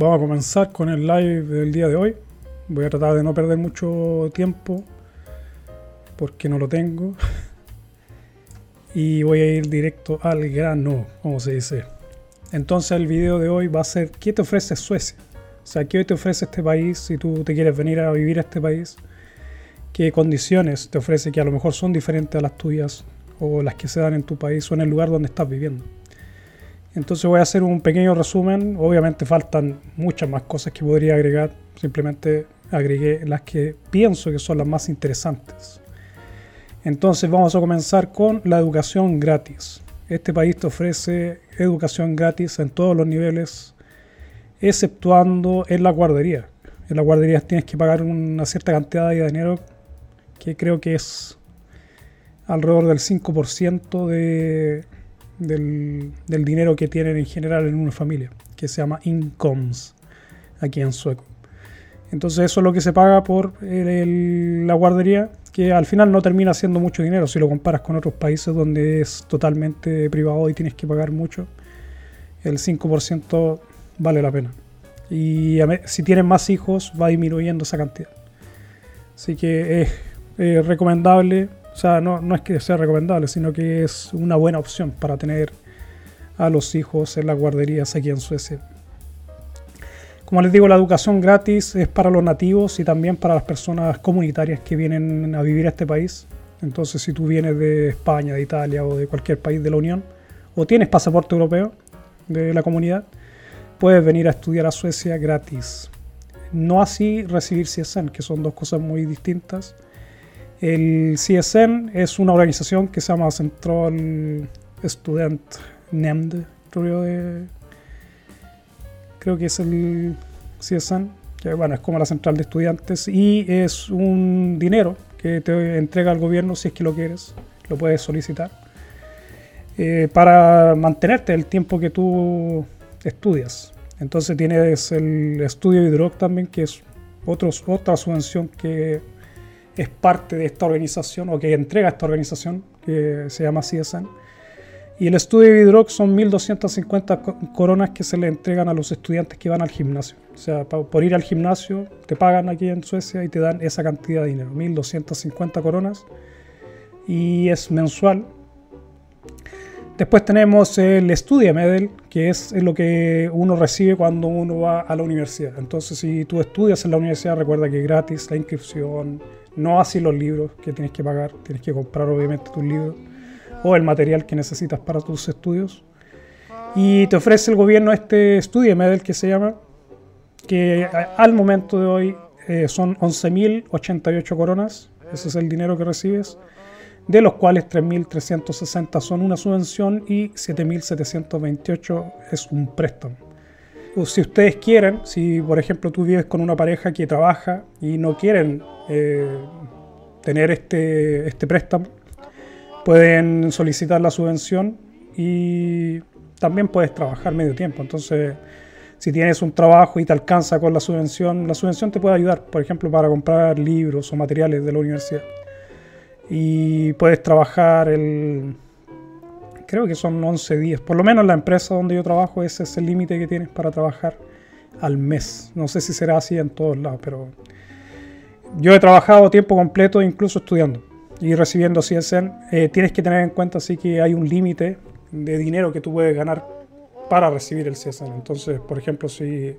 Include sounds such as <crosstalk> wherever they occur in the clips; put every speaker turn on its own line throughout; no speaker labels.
vamos a comenzar con el live del día de hoy. Voy a tratar de no perder mucho tiempo porque no lo tengo. <laughs> Y voy a ir directo al grano, como se dice. Entonces el video de hoy va a ser ¿qué te ofrece Suecia? O sea, ¿qué te ofrece este país si tú te quieres venir a vivir a este país? ¿Qué condiciones te ofrece que a lo mejor son diferentes a las tuyas o las que se dan en tu país o en el lugar donde estás viviendo? Entonces voy a hacer un pequeño resumen. Obviamente faltan muchas más cosas que podría agregar. Simplemente agregué las que pienso que son las más interesantes. Entonces vamos a comenzar con la educación gratis. Este país te ofrece educación gratis en todos los niveles, exceptuando en la guardería. En la guardería tienes que pagar una cierta cantidad de dinero que creo que es alrededor del 5% de, del, dinero que tienen en general en una familia, que se llama incomes aquí en sueco. Entonces eso es lo que se paga por la guardería, que al final no termina siendo mucho dinero si lo comparas con otros países donde es totalmente privado y tienes que pagar mucho. El 5% vale la pena. Y si tienes más hijos va disminuyendo esa cantidad. Así que es recomendable o sea, no, no es que sea recomendable, sino que es una buena opción para tener a los hijos en las guarderías aquí en Suecia. Como les digo, la educación gratis es para los nativos y también para las personas comunitarias que vienen a vivir a este país. Entonces, si tú vienes de España, de Italia o de cualquier país de la Unión, o tienes pasaporte europeo de la comunidad, puedes venir a estudiar a Suecia gratis. No así recibir CSN, que son dos cosas muy distintas. El CSN es una organización que se llama Central Student Nemnd, creo, creo que es el CSN, que bueno, es como la central de estudiantes y es un dinero que te entrega el gobierno si es que lo quieres, lo puedes solicitar, eh, para mantenerte el tiempo que tú estudias. Entonces tienes el estudio Hidroc también, que es otros, otra subvención que es parte de esta organización o que entrega esta organización que se llama CSN. Y el estudio de Vidroc son 1.250 coronas que se le entregan a los estudiantes que van al gimnasio. O sea, por ir al gimnasio te pagan aquí en Suecia y te dan esa cantidad de dinero, 1.250 coronas. Y es mensual. Después tenemos el Studia Medel, que es lo que uno recibe cuando uno va a la universidad. Entonces, si tú estudias en la universidad, recuerda que es gratis la inscripción, no así los libros que tienes que pagar, tienes que comprar obviamente tus libros o el material que necesitas para tus estudios. Y te ofrece el gobierno este estudio Medel que se llama, que al momento de hoy eh, son 11.088 coronas, ese es el dinero que recibes, de los cuales 3.360 son una subvención y 7.728 es un préstamo si ustedes quieren, si por ejemplo tú vives con una pareja que trabaja y no quieren eh, tener este, este préstamo, pueden solicitar la subvención y también puedes trabajar medio tiempo. Entonces, si tienes un trabajo y te alcanza con la subvención, la subvención te puede ayudar, por ejemplo, para comprar libros o materiales de la universidad. Y puedes trabajar el creo que son 11 días. Por lo menos en la empresa donde yo trabajo, ese es el límite que tienes para trabajar al mes. No sé si será así en todos lados, pero yo he trabajado tiempo completo, incluso estudiando y recibiendo CSN. Eh, tienes que tener en cuenta así que hay un límite de dinero que tú puedes ganar para recibir el CSN. Entonces, por ejemplo, si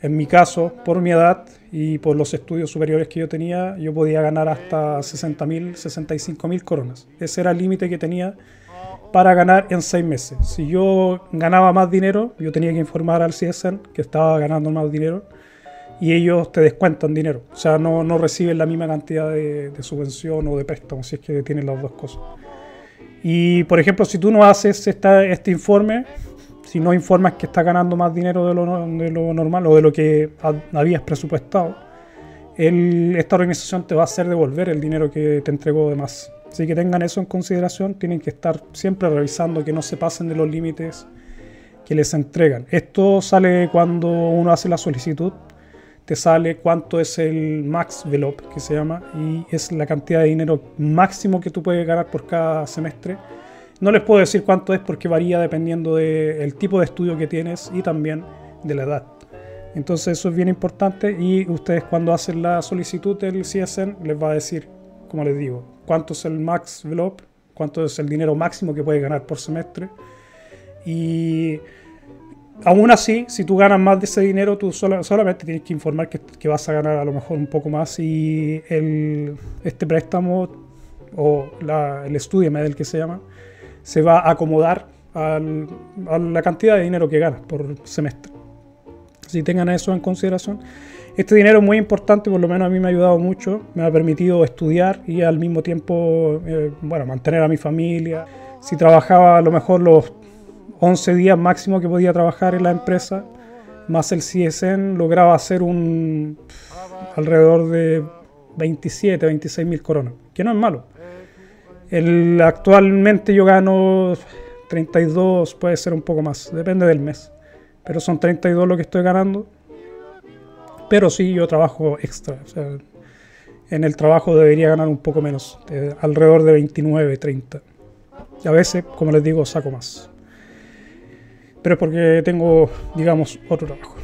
en mi caso, por mi edad y por los estudios superiores que yo tenía, yo podía ganar hasta 60.000, 65.000 coronas. Ese era el límite que tenía para ganar en seis meses. Si yo ganaba más dinero, yo tenía que informar al CSN que estaba ganando más dinero y ellos te descuentan dinero. O sea, no, no reciben la misma cantidad de, subvención o de préstamo, si es que tienen las dos cosas. Y, por ejemplo, si tú no haces esta, este informe, si no informas que estás ganando más dinero de lo, de lo normal o de lo que habías presupuestado, esta organización te va a hacer devolver el dinero que te entregó de más. Así que tengan eso en consideración, tienen que estar siempre revisando que no se pasen de los límites que les entregan. Esto sale cuando uno hace la solicitud, te sale cuánto es el max velop que se llama y es la cantidad de dinero máximo que tú puedes ganar por cada semestre. No les puedo decir cuánto es porque varía dependiendo del tipo de estudio que tienes y también de la edad. Entonces eso es bien importante y ustedes cuando hacen la solicitud del CSN les va a decir, como les digo, cuánto es el max envelope, cuánto es el dinero máximo que puede ganar por semestre. Y aún así, si tú ganas más de ese dinero, tú solamente tienes que informar que, vas a ganar a lo mejor un poco más y el, este préstamo o el estudio del que se llama, se va a acomodar a la cantidad de dinero que ganas por semestre. Si tengan eso en consideración. Este dinero es muy importante, por lo menos a mí me ha ayudado mucho, me ha permitido estudiar y al mismo tiempo, eh, bueno, mantener a mi familia. Si trabajaba a lo mejor los 11 días máximo que podía trabajar en la empresa, más el CSN, lograba hacer un alrededor de 27, 26 mil coronas, que no es malo. El, actualmente yo gano 32, puede ser un poco más, depende del mes, pero son 32 lo que estoy ganando. Pero sí, yo trabajo extra, en el trabajo debería ganar un poco menos, alrededor de 29, 30. Y a veces, como les digo, saco más pero es porque tengo, digamos, otro trabajo.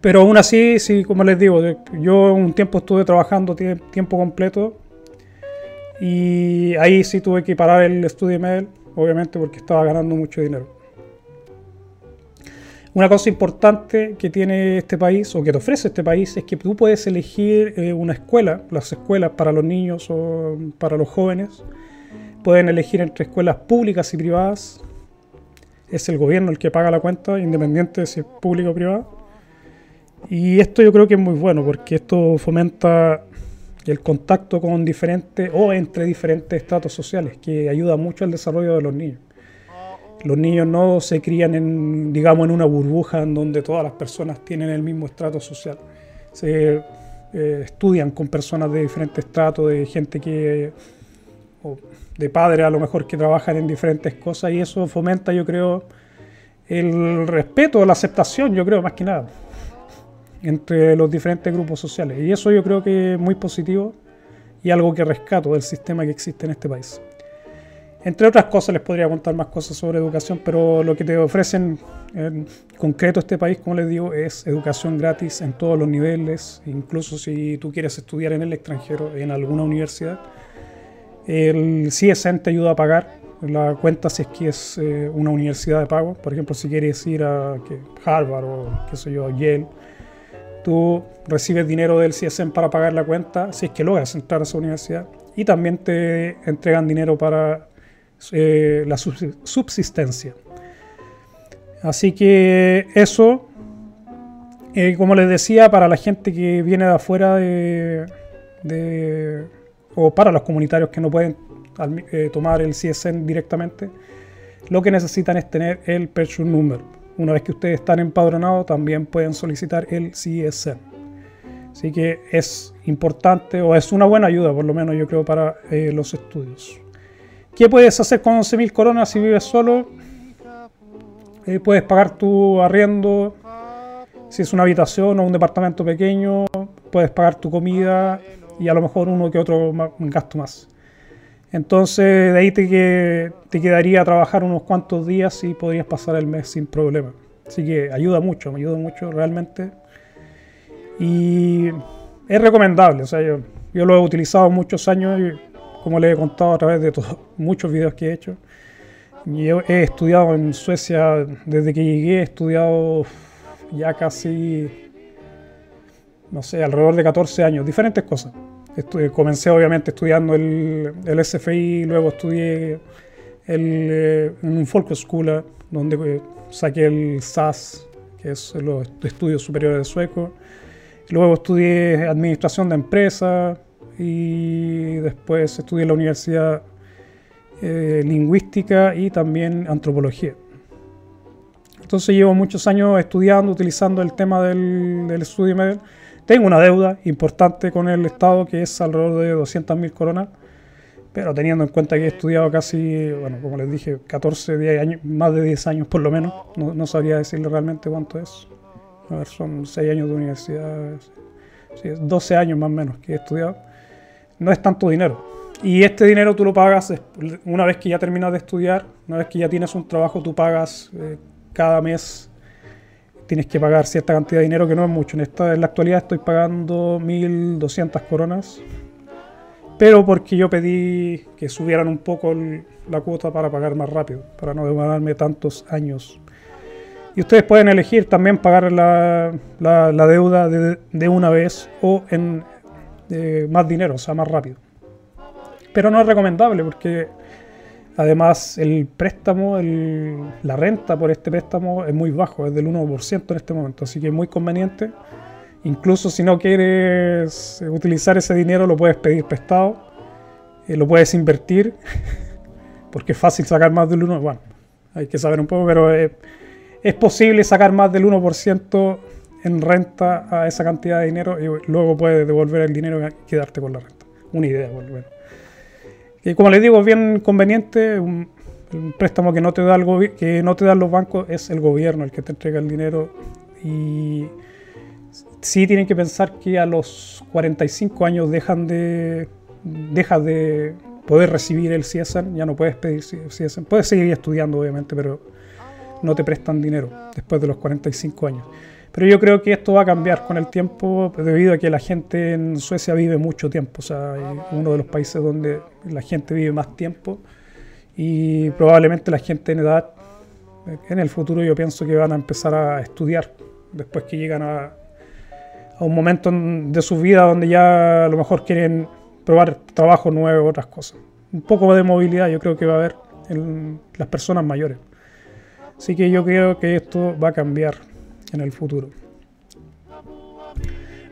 Pero aún así, sí, como les digo, yo un tiempo estuve trabajando tiempo completo y ahí sí tuve que parar el estudio mail, obviamente porque estaba ganando mucho dinero. Una cosa importante que tiene este país o que te ofrece este país es que tú puedes elegir eh, una escuela, las escuelas para los niños o para los jóvenes. Pueden elegir entre escuelas públicas y privadas es el gobierno el que paga la cuenta, independiente de si es público o privado. Y esto yo creo que es muy bueno porque esto fomenta el contacto con diferentes o entre diferentes estratos sociales, que ayuda mucho al desarrollo de los niños. Los niños no se crían en, digamos, en una burbuja en donde todas las personas tienen el mismo estrato social. Se eh, estudian con personas de diferentes estratos, de gente que de padres a lo mejor que trabajan en diferentes cosas y eso fomenta, yo creo, el respeto, la aceptación, yo creo, más que nada, entre los diferentes grupos sociales. Y eso yo creo que es muy positivo y algo que rescato del sistema que existe en este país. Entre otras cosas, les podría contar más cosas sobre educación, pero lo que te ofrecen en concreto este país, como les digo, es educación gratis en todos los niveles, incluso si tú quieres estudiar en el extranjero, en alguna universidad el CSN te ayuda a pagar la cuenta si es que es eh, una universidad de pago. Por ejemplo, si quieres ir a Harvard o qué sé yo, Yale, tú recibes dinero del CSN para pagar la cuenta si es que logras entrar a esa universidad. Y también te entregan dinero para eh, la subsistencia. Así que eso, eh, como les decía, para la gente que viene de afuera de o para los comunitarios que no pueden eh, tomar el CSN directamente, lo que necesitan es tener el Purchase Number. Una vez que ustedes están empadronados, también pueden solicitar el CSN. Así que es importante o es una buena ayuda, por lo menos yo creo, para los estudios. ¿Qué puedes hacer con 11.000 coronas si vives solo? Eh, puedes pagar tu arriendo, si es una habitación o un departamento pequeño, puedes pagar tu comida, y a lo mejor uno que otro gasto más. Entonces de ahí te, te quedaría a trabajar unos cuantos días y podrías pasar el mes sin problema. Así que ayuda mucho, me ayuda mucho realmente. Y es recomendable, o sea, yo, yo lo he utilizado muchos años y como les he contado a través de todos, <laughs> muchos videos que he hecho. Y he estudiado en Suecia desde que llegué, he estudiado ya casi no sé, alrededor de 14 años, diferentes cosas. comencé obviamente estudiando el, el SFI, luego estudié el, eh, en un folkhögskola donde eh, saqué el SAS, que es los estudios superiores de sueco. Luego estudié administración de empresas y después estudié en la universidad eh, lingüística y también antropología. Entonces llevo muchos años estudiando, utilizando el tema del, del estudio medio tengo una deuda importante con el Estado que es alrededor de 200.000 coronas, pero teniendo en cuenta que he estudiado casi, bueno, como les dije, 14, 10 años, más de 10 años por lo menos, no, sabría decirle realmente cuánto es. A ver, son 6 años de universidad, 12 años más o menos que he estudiado. No es tanto dinero. Y este dinero tú lo pagas una vez que ya terminas de estudiar, una vez que ya tienes un trabajo, tú pagas eh, cada mes tienes que pagar cierta cantidad de dinero que no es mucho. En, esta, en la actualidad estoy pagando 1.200 coronas, pero porque yo pedí que subieran un poco la cuota para pagar más rápido, para no demorarme tantos años. Y ustedes pueden elegir también pagar la, la, deuda de, de, una vez o en más dinero, o sea, más rápido. Pero no es recomendable porque Además, el préstamo, la renta por este préstamo es muy bajo, es del 1% en este momento, así que es muy conveniente. Incluso si no quieres utilizar ese dinero, lo puedes pedir prestado, eh, lo puedes invertir, <laughs> porque es fácil sacar más del 1%. Bueno, hay que saber un poco, pero es, es posible sacar más del 1% en renta a esa cantidad de dinero y luego puedes devolver el dinero y quedarte con la renta. Una idea, bueno. Y como les digo, es bien conveniente. Un, préstamo que no, te da el que no te dan los bancos es el gobierno el que te entrega el dinero. Y sí tienen que pensar que a los 45 años dejan de, dejas de poder recibir el CIESAN, ya no puedes pedir CIESAN. Puedes seguir estudiando, obviamente, pero no te prestan dinero después de los 45 años. Pero yo creo que esto va a cambiar con el tiempo debido a que la gente en Suecia vive mucho tiempo. O sea, es uno de los países donde la gente vive más tiempo y probablemente la gente en edad, en el futuro yo pienso que van a empezar a estudiar después que llegan a, a un momento de su vida donde ya a lo mejor quieren probar trabajo nuevo, otras cosas. Un poco de movilidad yo creo que va a haber en las personas mayores. Así que yo creo que esto va a cambiar en el futuro.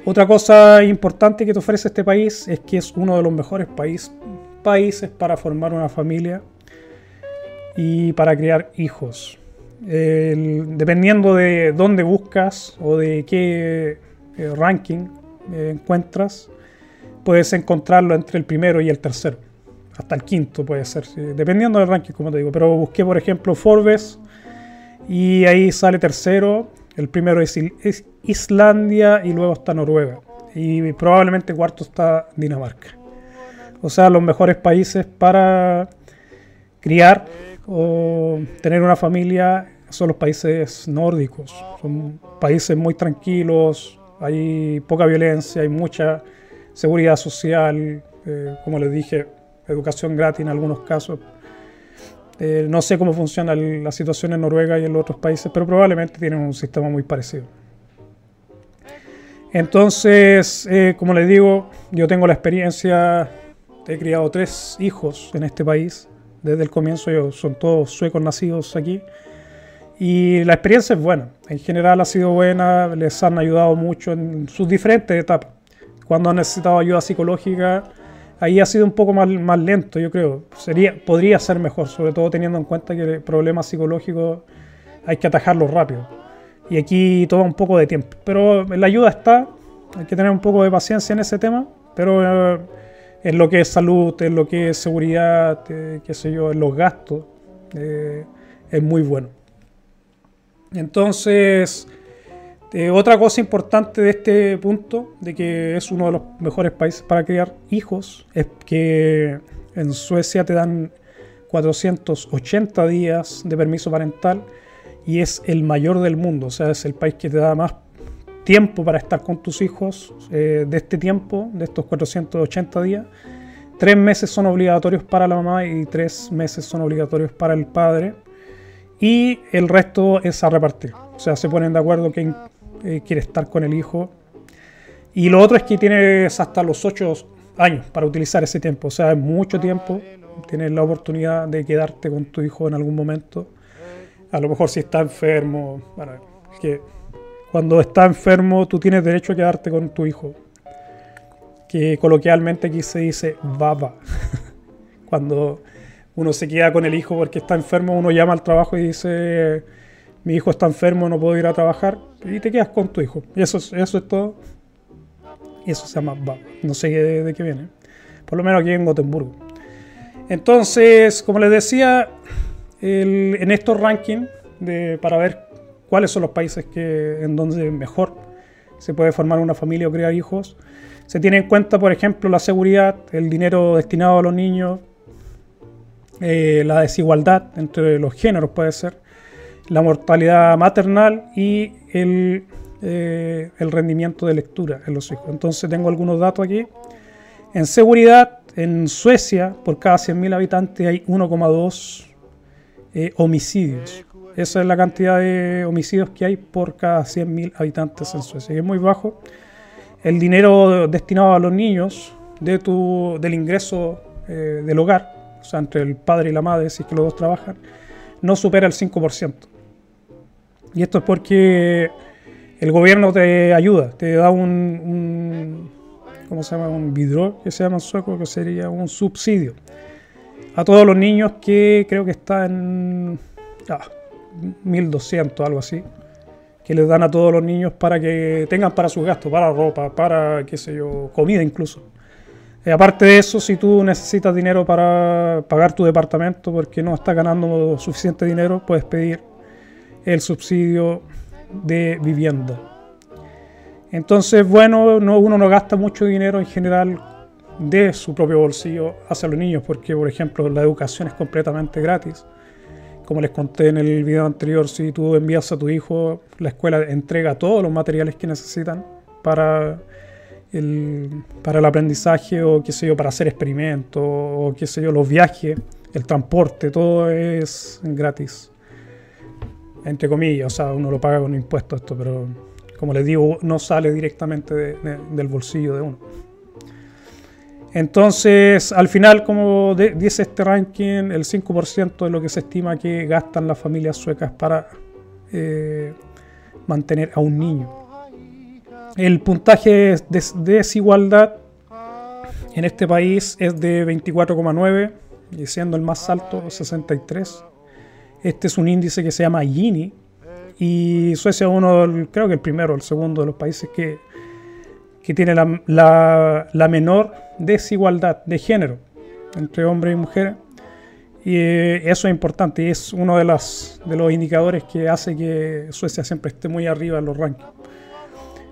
Otra cosa importante que te ofrece este país es que es uno de los mejores países para formar una familia y para criar hijos. dependiendo de dónde buscas o de qué eh, ranking eh, encuentras, puedes encontrarlo entre el primero y el tercero. Hasta el quinto puede ser, dependiendo del ranking, como te digo. Pero busqué, por ejemplo, Forbes y ahí sale tercero el primero es, Islandia y luego está Noruega. Y probablemente cuarto está Dinamarca. O sea, los mejores países para criar o tener una familia son los países nórdicos. Son países muy tranquilos, hay poca violencia, hay mucha seguridad social, eh, como les dije, educación gratis en algunos casos. Eh, no sé cómo funciona la situación en Noruega y en los otros países, pero probablemente tienen un sistema muy parecido. Entonces, eh, como les digo, yo tengo la experiencia, he criado tres hijos en este país desde el comienzo, ellos son todos suecos nacidos aquí. Y la experiencia es buena, en general ha sido buena, les han ayudado mucho en sus diferentes etapas. Cuando han necesitado ayuda psicológica, ahí ha sido un poco más, más lento, yo creo. Sería, podría ser mejor, sobre todo teniendo en cuenta que problemas psicológicos hay que atajarlos rápido. Y aquí toma un poco de tiempo. Pero la ayuda está, hay que tener un poco de paciencia en ese tema, pero eh, en lo que es salud, en lo que es seguridad, eh, qué sé yo, en los gastos, eh, es muy bueno. Entonces, eh, otra cosa importante de este punto, de que es uno de los mejores países para criar hijos, es que en Suecia te dan 480 días de permiso parental y es el mayor del mundo, o sea, es el país que te da más tiempo para estar con tus hijos eh, de este tiempo, de estos 480 días. Tres meses son obligatorios para la mamá y tres meses son obligatorios para el padre. Y el resto es a repartir. O sea, se ponen de acuerdo que eh, quiere estar con el hijo. Y lo otro es que tienes hasta los 8 años para utilizar ese tiempo, o sea, es mucho tiempo. Tienes la oportunidad de quedarte con tu hijo en algún momento. A lo mejor si está enfermo, bueno, que cuando está enfermo tú tienes derecho a quedarte con tu hijo. Que coloquialmente aquí se dice baba. <laughs> cuando uno se queda con el hijo porque está enfermo, uno llama al trabajo y dice mi hijo está enfermo, no puedo ir a trabajar, y te quedas con tu hijo. Y eso, eso es todo. Y eso se llama No sé de, qué viene. Por lo menos aquí en Gotemburgo. Entonces, como les decía, en estos rankings, para ver cuáles son los países que, en donde mejor se puede formar una familia o crear hijos, se tiene en cuenta, por ejemplo, la seguridad, el dinero destinado a los niños, eh, la desigualdad entre los géneros puede ser, la mortalidad maternal y el, eh, el rendimiento de lectura en los hijos. Entonces tengo algunos datos aquí. En seguridad, en Suecia, por cada 100.000 habitantes hay 1,2 eh, homicidios. Esa es la cantidad de homicidios que hay por cada 100.000 habitantes en Suecia, que es muy bajo. El dinero destinado a los niños de tu, del ingreso eh, del hogar, o sea, entre el padre y la madre, si es que los dos trabajan, no supera el 5%. Y esto es porque el gobierno te ayuda, te da un, un ¿cómo se llama? Un vidro, que se llama en sueco, que sería un subsidio a todos los niños que creo que está en ah, 1200, algo así, que les dan a todos los niños para que tengan para sus gastos, para ropa, para, qué sé yo, comida incluso. Aparte de eso, si tú necesitas dinero para pagar tu departamento porque no estás ganando suficiente dinero, puedes pedir el subsidio de vivienda. Entonces, bueno, no, uno no gasta mucho dinero en general de su propio bolsillo hacia los niños, porque, por ejemplo, la educación es completamente gratis. Como les conté en el video anterior, si tú envías a tu hijo, la escuela entrega todos los materiales que necesitan para el, para el aprendizaje o qué sé yo, para hacer experimentos o qué sé yo, los viajes, el transporte, todo es gratis. Entre comillas, o sea, uno lo paga con impuestos esto, pero como les digo, no sale directamente del bolsillo de uno. Entonces, al final, como dice este ranking, el 5% de lo que se estima que gastan las familias suecas para eh, mantener a un niño. El puntaje de desigualdad en este país es de 24,9, y siendo el más alto 63. Este es un índice que se llama Gini, y Suecia es uno, creo que el primero o el segundo de los países que, que tiene la, la, menor desigualdad de género entre hombres y mujeres. Y eh, eso es importante y es uno de, las, de los indicadores que hace que Suecia siempre esté muy arriba en los rankings.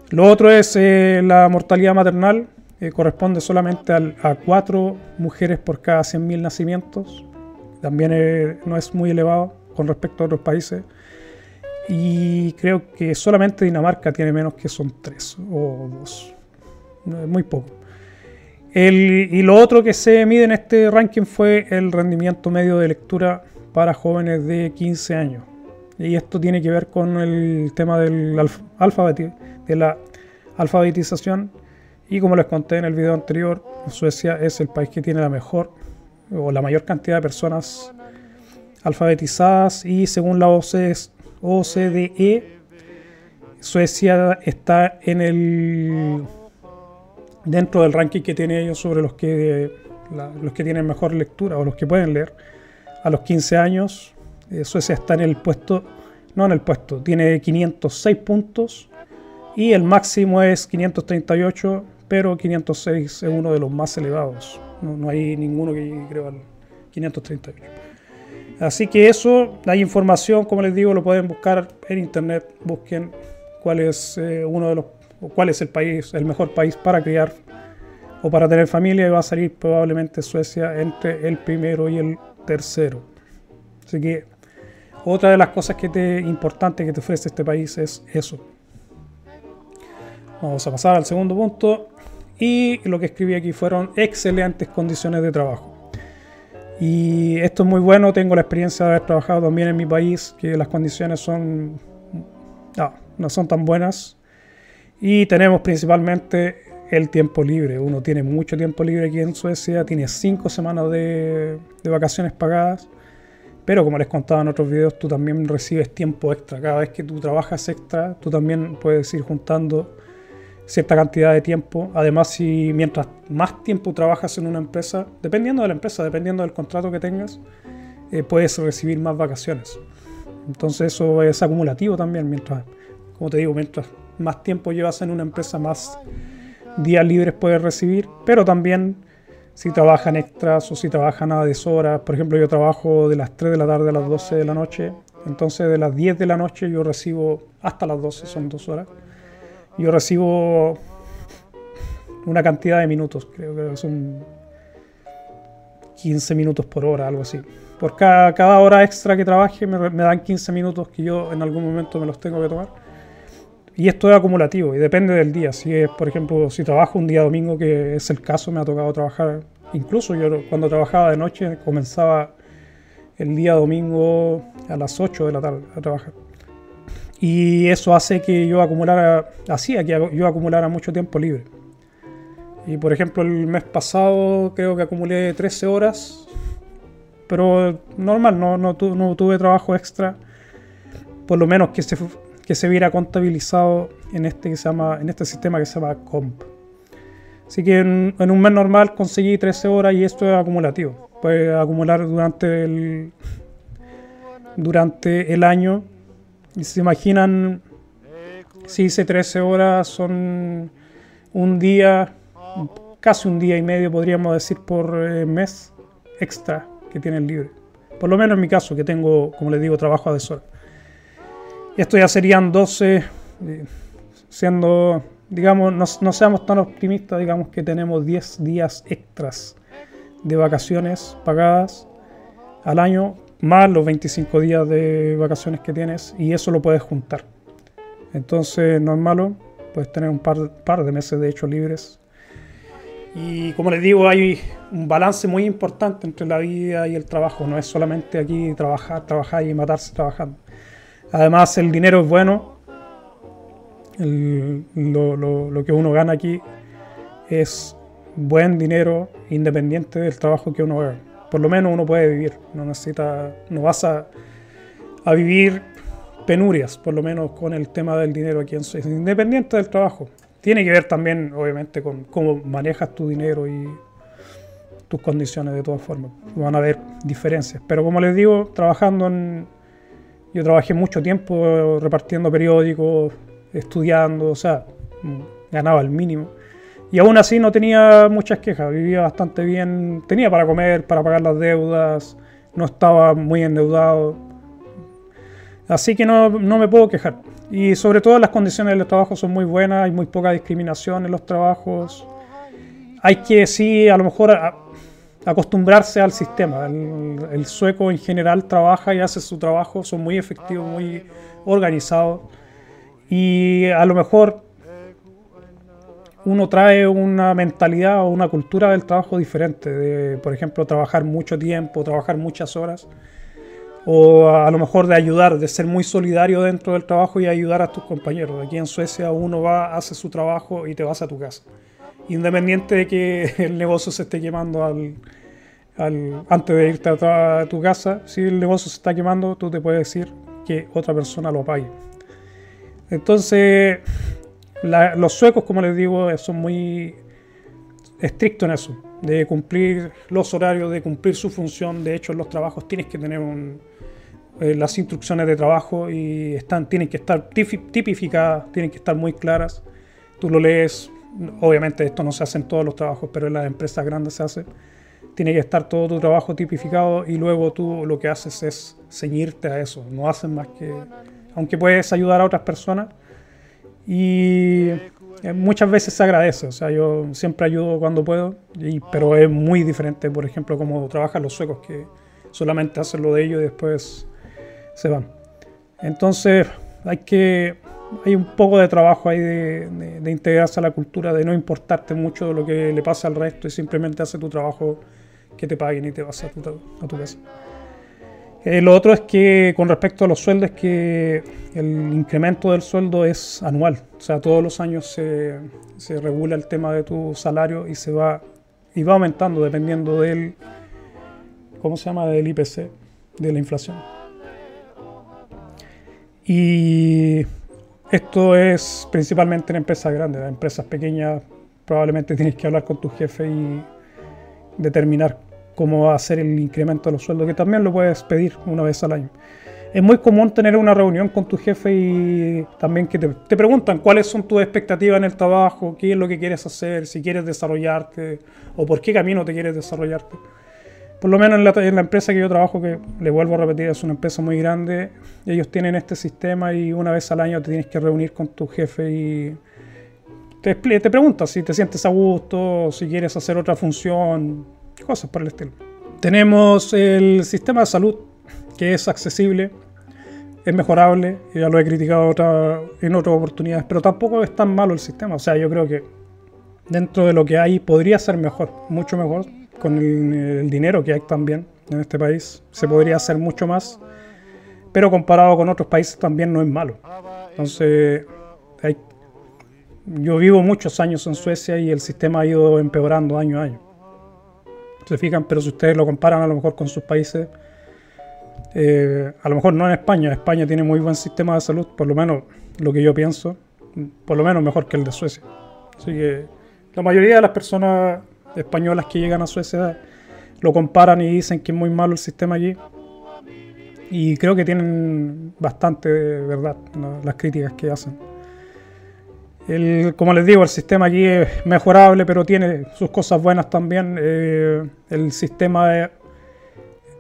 Lo otro es eh, la mortalidad maternal, eh, corresponde solamente a cuatro mujeres por cada 100.000 nacimientos. También no es muy elevado con respecto a otros países y creo que solamente Dinamarca tiene menos que son tres o dos. Muy poco. y lo otro que se mide en este ranking fue el rendimiento medio de lectura para jóvenes de 15 años. Y esto tiene que ver con el tema del de la alfabetización. Y como les conté en el video anterior, Suecia es el país que tiene la mejor o la mayor cantidad de personas alfabetizadas y según la OCDE Suecia está en el dentro del ranking que tiene ellos sobre los que los que tienen mejor lectura o los que pueden leer a los 15 años. Eh, Suecia está en el puesto, no en el puesto, tiene 506 puntos y el máximo es 538, pero 506 es uno de los más elevados. No, hay ninguno que llegue al 538. Así que eso, hay información, como les digo, lo pueden buscar en internet, busquen cuál es eh, uno de los cuál es el país, el mejor país para criar o para tener familia y va a salir probablemente Suecia entre el primero y el tercero. Así que otra de las cosas que te importante que te ofrece este país es eso. Vamos a pasar al segundo punto y lo que escribí aquí fueron excelentes condiciones de trabajo. Y esto es muy bueno, tengo la experiencia de haber trabajado también en mi país, que las condiciones son no, no son tan buenas. Y tenemos principalmente el tiempo libre. Uno tiene mucho tiempo libre aquí en Suecia, tiene cinco semanas de vacaciones pagadas. Pero como les contaba en otros videos, tú también recibes tiempo extra. Cada vez que tú trabajas extra, tú también puedes ir juntando cierta cantidad de tiempo. Además, si mientras más tiempo trabajas en una empresa, dependiendo de la empresa, dependiendo del contrato que tengas, eh, puedes recibir más vacaciones. Entonces eso es acumulativo también, mientras, como te digo, mientras más tiempo llevas en una empresa, más días libres puedes recibir, pero también si trabajan extras o si trabajan a deshoras. Por ejemplo, yo trabajo de las 3 de la tarde a las 12 de la noche, entonces de las 10 de la noche yo recibo hasta las 12, son dos horas yo recibo una cantidad de minutos, creo que son 15 minutos por hora, algo así. Por cada, cada hora extra que trabaje me, dan 15 minutos que yo en algún momento me los tengo que tomar. y esto es acumulativo y depende del día. Si es, por ejemplo, si trabajo un día domingo, que es el caso, me ha tocado trabajar. Incluso yo cuando trabajaba de noche comenzaba el día domingo a las 8 de la tarde a trabajar. Y eso hace que yo acumulara, hacía que yo acumulara mucho tiempo libre. Y por ejemplo, el mes pasado creo que acumulé 13 horas, pero normal, no, no, no tuve trabajo extra, por lo menos que se, que se viera contabilizado en este, que se llama, en este sistema que se llama COMP. Así que en, en un mes normal conseguí 13 horas y esto es acumulativo. Puede acumular durante el, durante el año. Se imaginan, si hice 13 horas, son un día casi un día y medio, podríamos decir, por eh, mes extra que tienen libre. Por lo menos en mi caso, que tengo, como les digo, trabajo de sol. Esto ya serían 12, eh, siendo, digamos, no, seamos tan optimistas, digamos que tenemos 10 días extras de vacaciones pagadas al año, más los 25 días de vacaciones que tienes, y eso lo puedes juntar. Entonces no es malo, puedes tener un par, de meses de hecho libres y como les digo, hay un balance muy importante entre la vida y el trabajo. No es solamente aquí trabajar, trabajar y matarse trabajando. Además, el dinero es bueno. lo, que uno gana aquí es buen dinero independiente del trabajo que uno haga. Por lo menos uno puede vivir. No necesita, no vas a, a vivir penurias, por lo menos con el tema del dinero aquí en Suecia, independiente del trabajo. Tiene que ver también, obviamente, con cómo manejas tu dinero y tus condiciones de todas formas. Van a haber diferencias. Pero como les digo, trabajando en... Yo trabajé mucho tiempo repartiendo periódicos, estudiando, o sea, ganaba el mínimo. Y aún así no tenía muchas quejas, vivía bastante bien, tenía para comer, para pagar las deudas, no estaba muy endeudado. Así que no, no me puedo quejar. Y sobre todo las condiciones del trabajo son muy buenas, hay muy poca discriminación en los trabajos. Hay que sí, a lo mejor acostumbrarse al sistema. El, sueco en general trabaja y hace su trabajo, son muy efectivos, muy organizados. Y a lo mejor uno trae una mentalidad o una cultura del trabajo diferente, de por ejemplo trabajar mucho tiempo, trabajar muchas horas o a lo mejor de ayudar, de ser muy solidario dentro del trabajo y ayudar a tus compañeros. Aquí en Suecia uno va, hace su trabajo y te vas a tu casa. Independiente de que <laughs> el negocio se esté quemando al, antes de irte a, tu casa, si el negocio se está quemando, tú te puedes decir que otra persona lo apague. Entonces, los suecos, como les digo, son muy estrictos en eso, de cumplir los horarios, de cumplir su función. De hecho, en los trabajos tienes que tener un, eh, las instrucciones de trabajo y están, tienen que estar tipificadas, tienen que estar muy claras. Tú lo lees, obviamente esto no se hace en todos los trabajos, pero en las empresas grandes se hace. Tiene que estar todo tu trabajo tipificado y luego tú lo que haces es ceñirte a eso. No haces más que, aunque puedes ayudar a otras personas y eh, muchas veces se agradece. O sea, yo siempre ayudo cuando puedo, y, pero es muy diferente, por ejemplo, como trabajan los suecos que solamente hacen lo de ellos y después se van. Entonces hay que hay un poco de trabajo ahí de, integrarse a la cultura, de no importarte mucho lo que le pasa al resto y simplemente hace tu trabajo que te paguen y te vas a tu, a tu casa. Eh, lo otro es que con respecto a los sueldos, que el incremento del sueldo es anual, o sea, todos los años se, se regula el tema de tu salario y se va y va aumentando dependiendo del ¿cómo se llama? del IPC, de la inflación. Y esto es principalmente en empresas grandes. En empresas pequeñas probablemente tienes que hablar con tu jefe y determinar cómo va a ser el incremento de los sueldos, que también lo puedes pedir una vez al año. Es muy común tener una reunión con tu jefe y también que te, te preguntan cuáles son tus expectativas en el trabajo, qué es lo que quieres hacer, si quieres desarrollarte o por qué camino te quieres desarrollarte por lo menos en la, empresa que yo trabajo, que le vuelvo a repetir, es una empresa muy grande, ellos tienen este sistema y una vez al año te tienes que reunir con tu jefe y te, te preguntas si te sientes a gusto, si quieres hacer otra función, cosas por el estilo. Tenemos el sistema de salud, que es accesible. es mejorable, ya lo he criticado en otras oportunidades, pero tampoco es tan malo el sistema. O sea, yo creo que dentro de lo que hay podría ser mejor, mucho mejor, con el, dinero que hay también en este país. Se podría hacer mucho más, pero comparado con otros países también no es malo. Entonces, yo vivo muchos años en Suecia y el sistema ha ido empeorando año a año. Se fijan, pero si ustedes lo comparan a lo mejor con sus países, eh, a lo mejor no en España, España tiene muy buen sistema de salud, por lo menos lo que yo pienso, por lo menos mejor que el de Suecia. Así que la mayoría de las personas españolas que llegan a Suecia lo comparan y dicen que es muy malo el sistema allí. Y creo que tienen bastante verdad las críticas que hacen. Como les digo, el sistema aquí es mejorable, pero tiene sus cosas buenas también. Eh, el sistema de,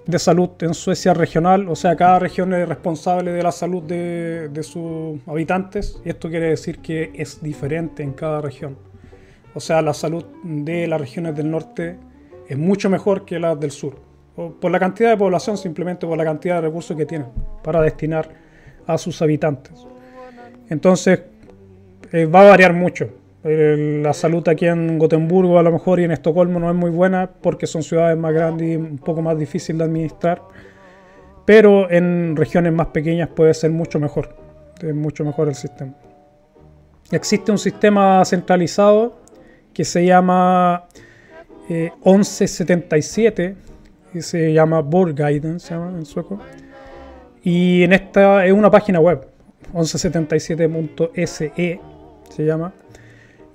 de salud en Suecia regional, o sea, cada región es responsable de la salud de, sus habitantes, y esto quiere decir que es diferente en cada región. O sea, la salud de las regiones del norte es mucho mejor que la del sur, por la cantidad de población, simplemente por la cantidad de recursos que tienen para destinar a sus habitantes. Entonces, eh, va a variar mucho. La salud aquí en Gotemburgo a lo mejor y en Estocolmo no es muy buena porque son ciudades más grandes y un poco más difícil de administrar. Pero en regiones más pequeñas puede ser mucho mejor. Es mucho mejor el sistema. Existe un sistema centralizado que se llama 1177 eh, y se llama se llama en sueco. Y en esta es una página web, 1177.se se llama.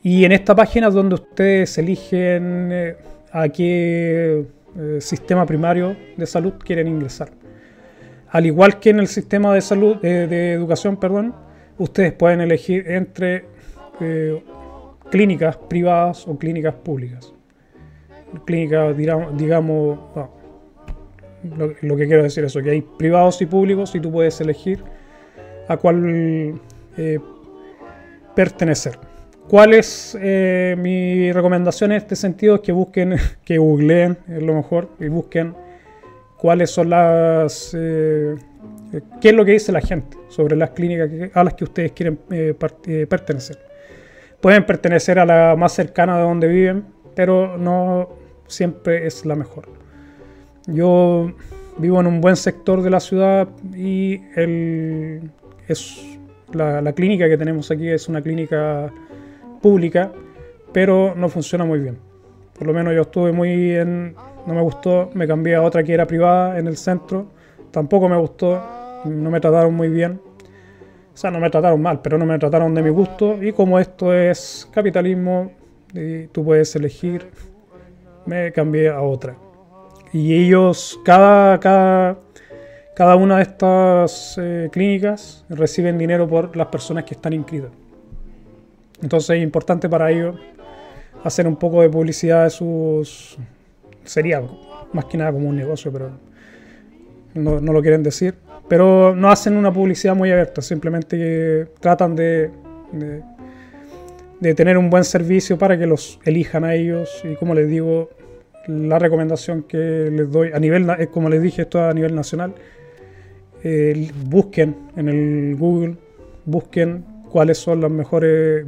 Y en esta página es donde ustedes eligen eh, a qué eh, sistema primario de salud quieren ingresar. Al igual que en el sistema de salud, de educación, perdón, ustedes pueden elegir entre eh, clínicas privadas o clínicas públicas. Clínicas, digamos, lo, que quiero decir es eso, que hay privados y públicos y tú puedes elegir a cuál pertenecer. ¿Cuál es eh, mi recomendación en este sentido? Que busquen, <laughs> que googleen, es lo mejor, y busquen cuáles son las... Eh, qué es lo que dice la gente sobre las clínicas a las que ustedes quieren eh, pertenecer. Pueden pertenecer a la más cercana de donde viven, pero no siempre es la mejor. Yo vivo en un buen sector de la ciudad y el, es la, clínica que tenemos aquí es una clínica pública, pero no funciona muy bien. Por lo menos yo estuve muy en... No me gustó, me cambié a otra que era privada en el centro. Tampoco me gustó, no me trataron muy bien. O sea, no me trataron mal, pero no me trataron de mi gusto. Y como esto es capitalismo, tú puedes elegir, me cambié a otra. Y ellos, cada, cada, cada una de estas eh, clínicas reciben dinero por las personas que están inscritas. Entonces es importante para ellos hacer un poco de publicidad de sus... Sería más que nada como un negocio, pero no, lo quieren decir. Pero no hacen una publicidad muy abierta, simplemente tratan de, de, tener un buen servicio para que los elijan a ellos. Y como les digo, la recomendación que les doy a nivel, como les dije, esto a nivel nacional, eh, busquen en el Google, busquen cuáles son los mejores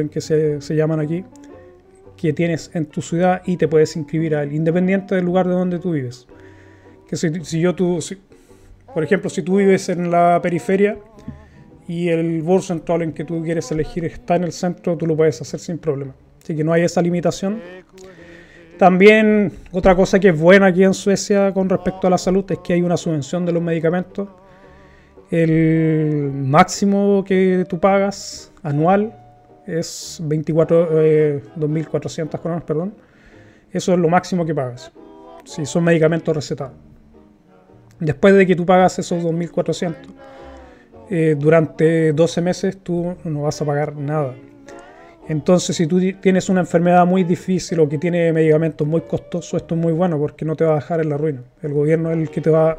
en que se, se llaman aquí, que tienes en tu ciudad y te puedes inscribir a él, independiente del lugar de donde tú vives. Que si, yo tú, por ejemplo, si tú vives en la periferia y el en que tú quieres elegir está en el centro, tú lo puedes hacer sin problema. Así que no hay esa limitación. También otra cosa que es buena aquí en Suecia con respecto a la salud es que hay una subvención de los medicamentos el máximo que tú pagas anual es 24, 2.400 eh, coronas, perdón. Eso es lo máximo que pagas, si son medicamentos recetados. Después de que tú pagas esos 2.400, eh, durante 12 meses tú no vas a pagar nada. Entonces, si tú tienes una enfermedad muy difícil o que tiene medicamentos muy costosos, esto es muy bueno porque no te va a dejar en la ruina. El gobierno es el que te va a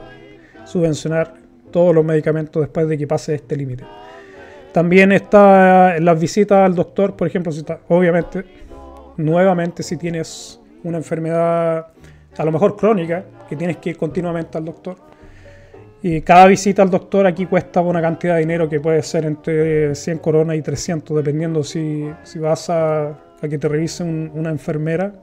subvencionar todos los medicamentos después de que pase este límite. También está en las visitas al doctor, por ejemplo, si está, obviamente, nuevamente si tienes una enfermedad a lo mejor crónica, que tienes que ir continuamente al doctor, Y cada visita al doctor aquí cuesta una cantidad de dinero que puede ser entre 100 coronas y 300, dependiendo si, si vas a, a, que te revise una enfermera.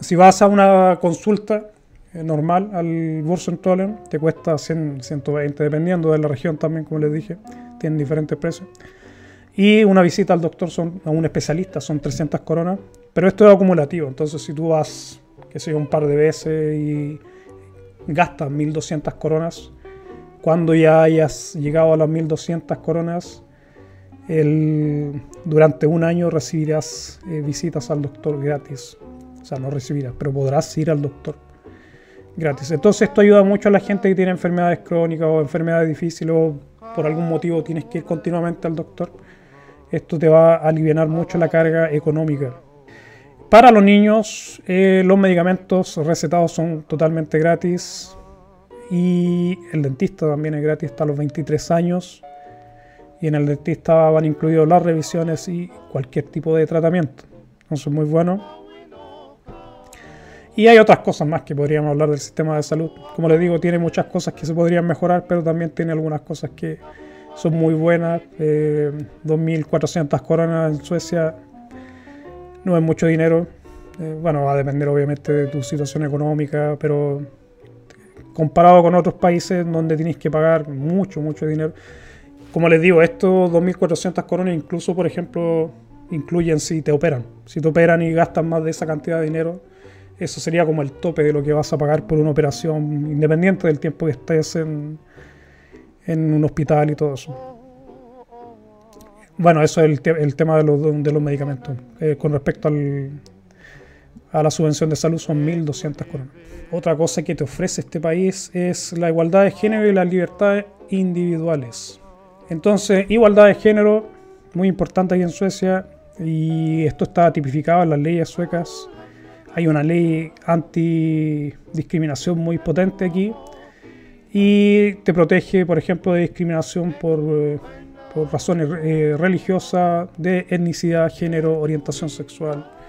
Si vas a una consulta eh, normal al Bursentrollen, te cuesta 100, 120, dependiendo de la región también, como les dije, tienen diferentes precios. Y una visita al doctor son, a un especialista son 300 coronas, pero esto es acumulativo, entonces si tú vas, que sé un par de veces y gastas 1200 coronas, cuando ya hayas llegado a las 1200 coronas, el, durante un año recibirás eh, visitas al doctor gratis. O sea, no recibirás, pero podrás ir al doctor gratis. Entonces esto ayuda mucho a la gente que tiene enfermedades crónicas o enfermedades difíciles o por algún motivo tienes que ir continuamente al doctor. Esto te va a aliviar mucho la carga económica. Para los niños, eh, los medicamentos recetados son totalmente gratis y el dentista también es gratis hasta los 23 años. Y en el dentista van incluidos las revisiones y cualquier tipo de tratamiento. Entonces, muy bueno. Y hay otras cosas más que podríamos hablar del sistema de salud. Como les digo, tiene muchas cosas que se podrían mejorar, pero también tiene algunas cosas que son muy buenas. 2.400 eh, coronas en Suecia no es mucho dinero. Eh, bueno, va a depender obviamente de tu situación económica, pero comparado con otros países donde tienes que pagar mucho, mucho dinero. Como les digo, estos 2.400 coronas incluso, por ejemplo, incluyen si te operan. Si te operan y gastan más de esa cantidad de dinero, eso sería como el tope de lo que vas a pagar por una operación, independiente del tiempo que estés en, en un hospital y todo eso. Bueno, eso es el, tema de los, de los medicamentos. Eh, con respecto al, a la subvención de salud son 1.200 coronas. Otra cosa que te ofrece este país es la igualdad de género y las libertades individuales. Entonces, igualdad de género, muy importante aquí en Suecia, y esto está tipificado en las leyes suecas. Hay una ley antidiscriminación muy potente aquí, y te protege, por ejemplo, de discriminación por, eh, por razones eh, religiosas, de etnicidad, género, orientación sexual.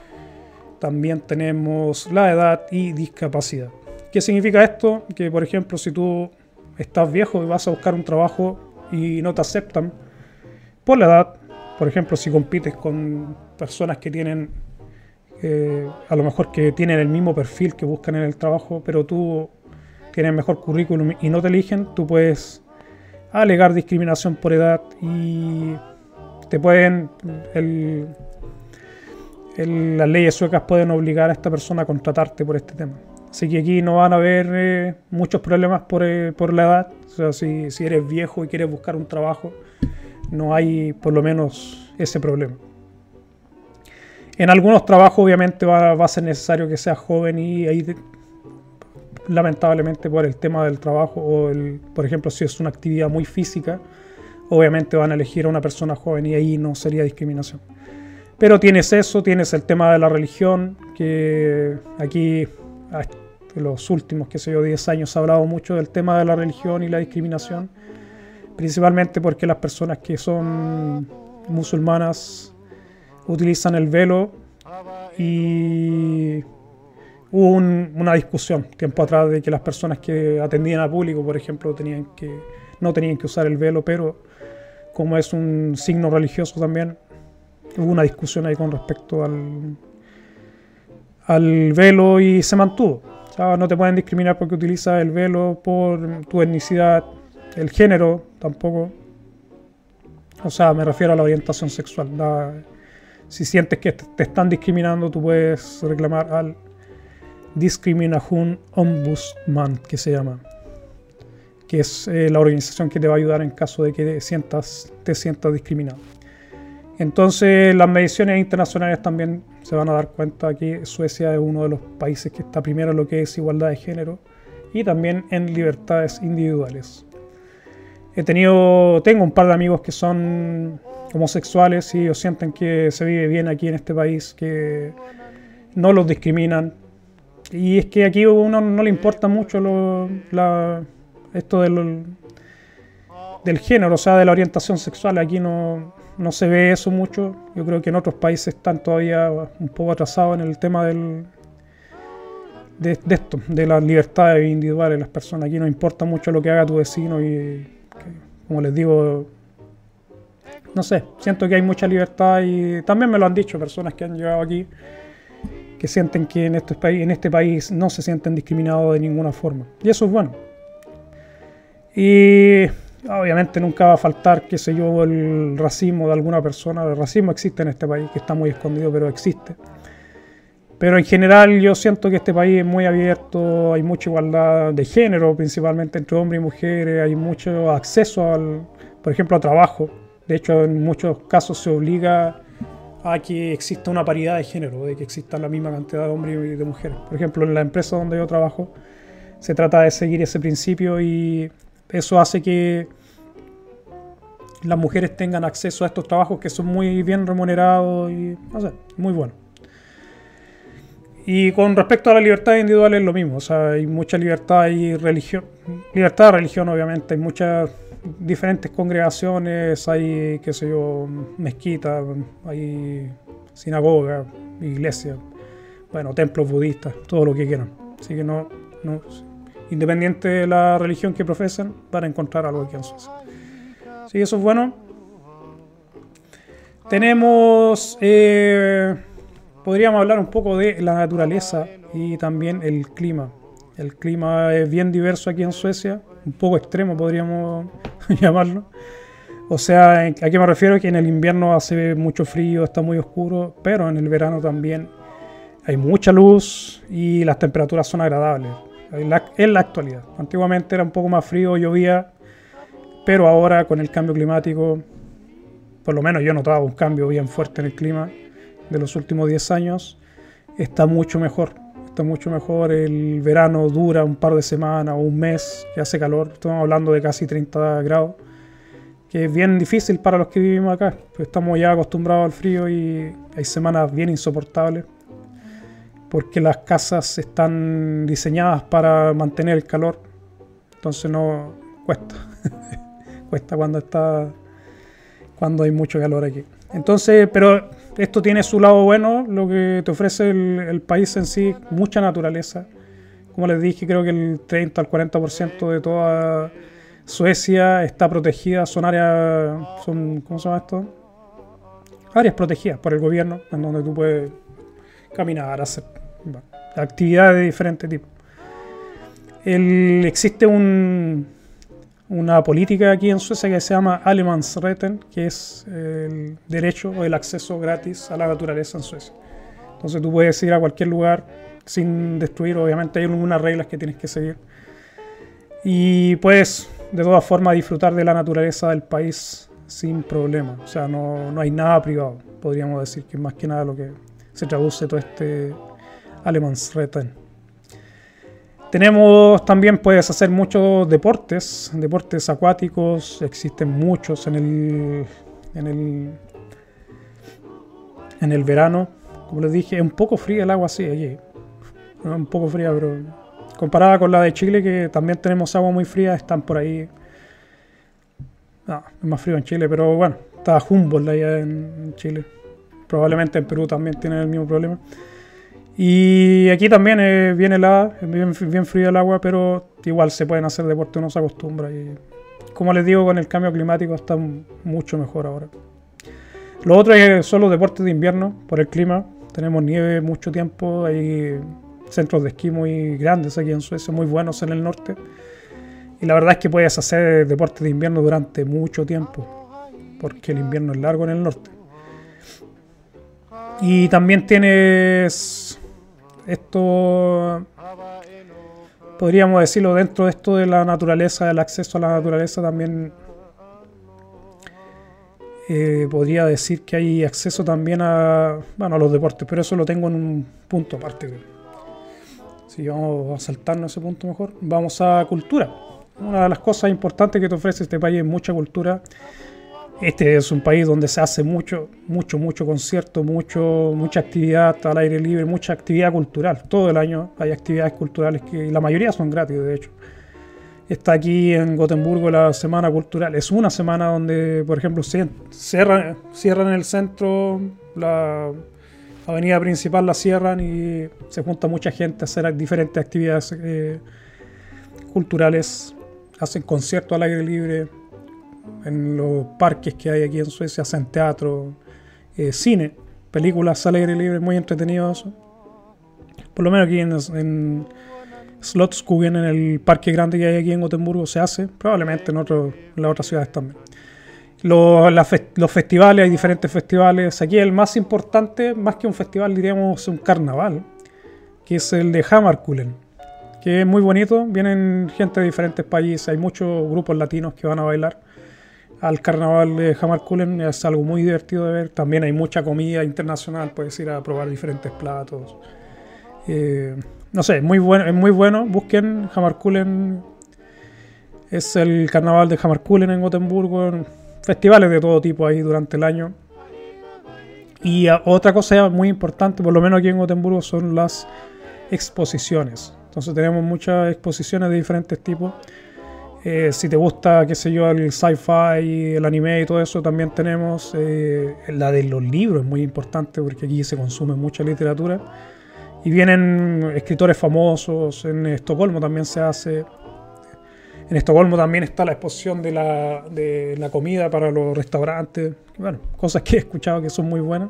También tenemos la edad y discapacidad. ¿Qué significa esto? Que, por ejemplo, si tú estás viejo y vas a buscar un trabajo y no te aceptan por la edad, por ejemplo, si compites con personas que tienen, eh, a lo mejor que tienen el mismo perfil que buscan en el trabajo, pero tú tienes mejor currículum y no te eligen, tú puedes alegar discriminación por edad y te pueden, las leyes suecas pueden obligar a esta persona a contratarte por este tema. Así que aquí no van a haber eh, muchos problemas por, eh, por, la edad. O sea, si, si eres viejo y quieres buscar un trabajo, no hay por lo menos ese problema. En algunos trabajos obviamente va, va, a ser necesario que seas joven y ahí lamentablemente por el tema del trabajo o, el, por ejemplo, si es una actividad muy física, obviamente van a elegir a una persona joven y ahí no sería discriminación. Pero tienes eso, tienes el tema de la religión, que aquí, en los últimos, qué sé yo, 10 años se ha hablado mucho del tema de la religión y la discriminación, principalmente porque las personas que son musulmanas utilizan el velo y hubo una discusión tiempo atrás de que las personas que atendían al público, por ejemplo, tenían que, no tenían que usar el velo, pero como es un signo religioso también, hubo una discusión ahí con respecto al, al velo y se mantuvo. no te pueden discriminar porque utilizas el velo por tu etnicidad, el género tampoco. O sea, me refiero a la orientación sexual. si sientes que te están discriminando, tú puedes reclamar al Discrimination Ombudsman, que se llama, que es eh, la organización que te va a ayudar en caso de que te sientas, te sientas discriminado. Entonces, las mediciones internacionales también se van a dar cuenta que Suecia es uno de los países que está primero en lo que es igualdad de género y también en libertades individuales. He tenido, tengo un par de amigos que son homosexuales y ellos sienten que se vive bien aquí en este país, que no los discriminan, y es que aquí a uno no le importa mucho esto del, del género, o sea, de la orientación sexual. Aquí no, se ve eso mucho. Yo creo que en otros países están todavía un poco atrasados en el tema del, de, esto, de las libertades individuales de las personas. Aquí no importa mucho lo que haga tu vecino y, como les digo, no sé, siento que hay mucha libertad y también me lo han dicho personas que han llegado aquí que sienten que en este país, en este país no se sienten discriminados de ninguna forma. Y eso es bueno. Y obviamente nunca va a faltar, qué sé yo, el racismo de alguna persona. El racismo existe en este país, que está muy escondido, pero existe. Pero en general yo siento que este país es muy abierto, hay mucha igualdad de género, principalmente entre hombres y mujeres, hay mucho acceso al, por ejemplo, a trabajo. De hecho, en muchos casos se obliga a que exista una paridad de género, de que exista la misma cantidad de hombres y de mujeres. Por ejemplo, en la empresa donde yo trabajo, se trata de seguir ese principio y eso hace que las mujeres tengan acceso a estos trabajos que son muy bien remunerados y, no sé, muy buenos. Y con respecto a la libertad individual es lo mismo, o sea, hay mucha libertad y religión, libertad de religión obviamente, hay muchas diferentes congregaciones, hay, qué sé yo, mezquitas, hay sinagogas, iglesias, bueno, templos budistas, todo lo que quieran. Así que no, no independiente de la religión que profesen, van a encontrar algo que hacer. Sí, eso es bueno. Tenemos... Eh, podríamos hablar un poco de la naturaleza y también el clima. El clima es bien diverso aquí en Suecia, un poco extremo podríamos <laughs> llamarlo. O sea, ¿a qué me refiero? Que en el invierno hace mucho frío, está muy oscuro, pero en el verano también hay mucha luz y las temperaturas son agradables. En la, en la actualidad. Antiguamente era un poco más frío, llovía, pero ahora con el cambio climático, por lo menos yo notaba un cambio bien fuerte en el clima de los últimos 10 años, está mucho mejor. Está mucho mejor. El verano dura un par de semanas o un mes, que hace calor. Estamos hablando de casi 30 grados, que es bien difícil para los que vivimos acá. Pues estamos ya acostumbrados al frío y hay semanas bien insoportables porque las casas están diseñadas para mantener el calor. Entonces no cuesta. <laughs> cuesta cuando está cuando hay mucho calor aquí. Entonces, pero esto tiene su lado bueno, lo que te ofrece el, país en sí, mucha naturaleza. Como les dije, creo que el 30 al 40% de toda Suecia está protegida, son áreas, son, ¿cómo se llama esto? Áreas protegidas por el gobierno, en donde tú puedes caminar, hacer actividades de diferentes tipos. existe un, una política aquí en Suecia que se llama Allemansrätten, que es el derecho o el acceso gratis a la naturaleza en Suecia. Entonces tú puedes ir a cualquier lugar sin destruir, obviamente hay algunas reglas que tienes que seguir. Y puedes de todas formas disfrutar de la naturaleza del país sin problema. O sea, no, no hay nada privado, podríamos decir, que es más que nada lo que se traduce todo este Allemansrätten. Tenemos también, puedes hacer muchos deportes, deportes acuáticos, existen muchos en el, en el, en el verano. Como les dije, es un poco fría el agua así allí. Un poco fría, pero comparada con la de Chile, que también tenemos agua muy fría, están por ahí. No, es más frío en Chile, pero bueno, está Humboldt en Chile. Probablemente en Perú también tienen el mismo problema. Y aquí también eh, viene la, bien, bien frío el agua, pero igual se pueden hacer deportes, uno se acostumbra. Y como les digo, con el cambio climático está mucho mejor ahora. Lo otro son los deportes de invierno, por el clima. Tenemos nieve mucho tiempo, hay centros de esquí muy grandes aquí en Suecia, muy buenos en el norte. Y la verdad es que puedes hacer deportes de invierno durante mucho tiempo, porque el invierno es largo en el norte. Y también tienes esto podríamos decirlo dentro de esto de la naturaleza, del acceso a la naturaleza también eh, podría decir que hay acceso también a, bueno, a los deportes, pero eso lo tengo en un punto aparte. Si vamos a saltarnos ese punto mejor, vamos a cultura. Una de las cosas importantes que te ofrece este país es mucha cultura este es un país donde se hace mucho, mucho, mucho concierto, mucho, mucha actividad al aire libre, mucha actividad cultural. Todo el año hay actividades culturales que la mayoría son gratis, de hecho. Está aquí en Gotemburgo la Semana Cultural. Es una semana donde, por ejemplo, cierran, cierran el centro avenida principal la cierran y se junta mucha gente a hacer diferentes actividades eh, culturales, hacen conciertos al aire libre, en los parques que hay aquí en Suecia, hacen teatro, eh, cine, películas al aire libre, muy entretenidos. Por lo menos aquí en, en en el parque grande que hay aquí en Gotemburgo, se hace, probablemente en, otro, las otras ciudades también. Los, los, festivales, hay diferentes festivales. Aquí el más importante, más que un festival, diríamos un carnaval, que es el de Hammarkullen, que es muy bonito. Vienen gente de diferentes países, hay muchos grupos latinos que van a bailar al carnaval de Hammarkullen. Es algo muy divertido de ver. También hay mucha comida internacional, puedes ir a probar diferentes platos. Eh, no sé, muy bueno, es muy bueno. Busquen Hammarkullen. Es el carnaval de Hammarkullen en Gotemburgo festivales de todo tipo ahí durante el año. Y otra cosa muy importante, por lo menos aquí en Gotemburgo, son las exposiciones. Entonces tenemos muchas exposiciones de diferentes tipos. Eh, si te gusta, qué sé yo, el sci-fi, el anime y todo eso, también tenemos eh, la de los libros, es muy importante porque aquí se consume mucha literatura. Y vienen escritores famosos, en Estocolmo también se hace. En Estocolmo también está la exposición de la, de la comida para los restaurantes. Bueno, cosas que he escuchado que son muy buenas.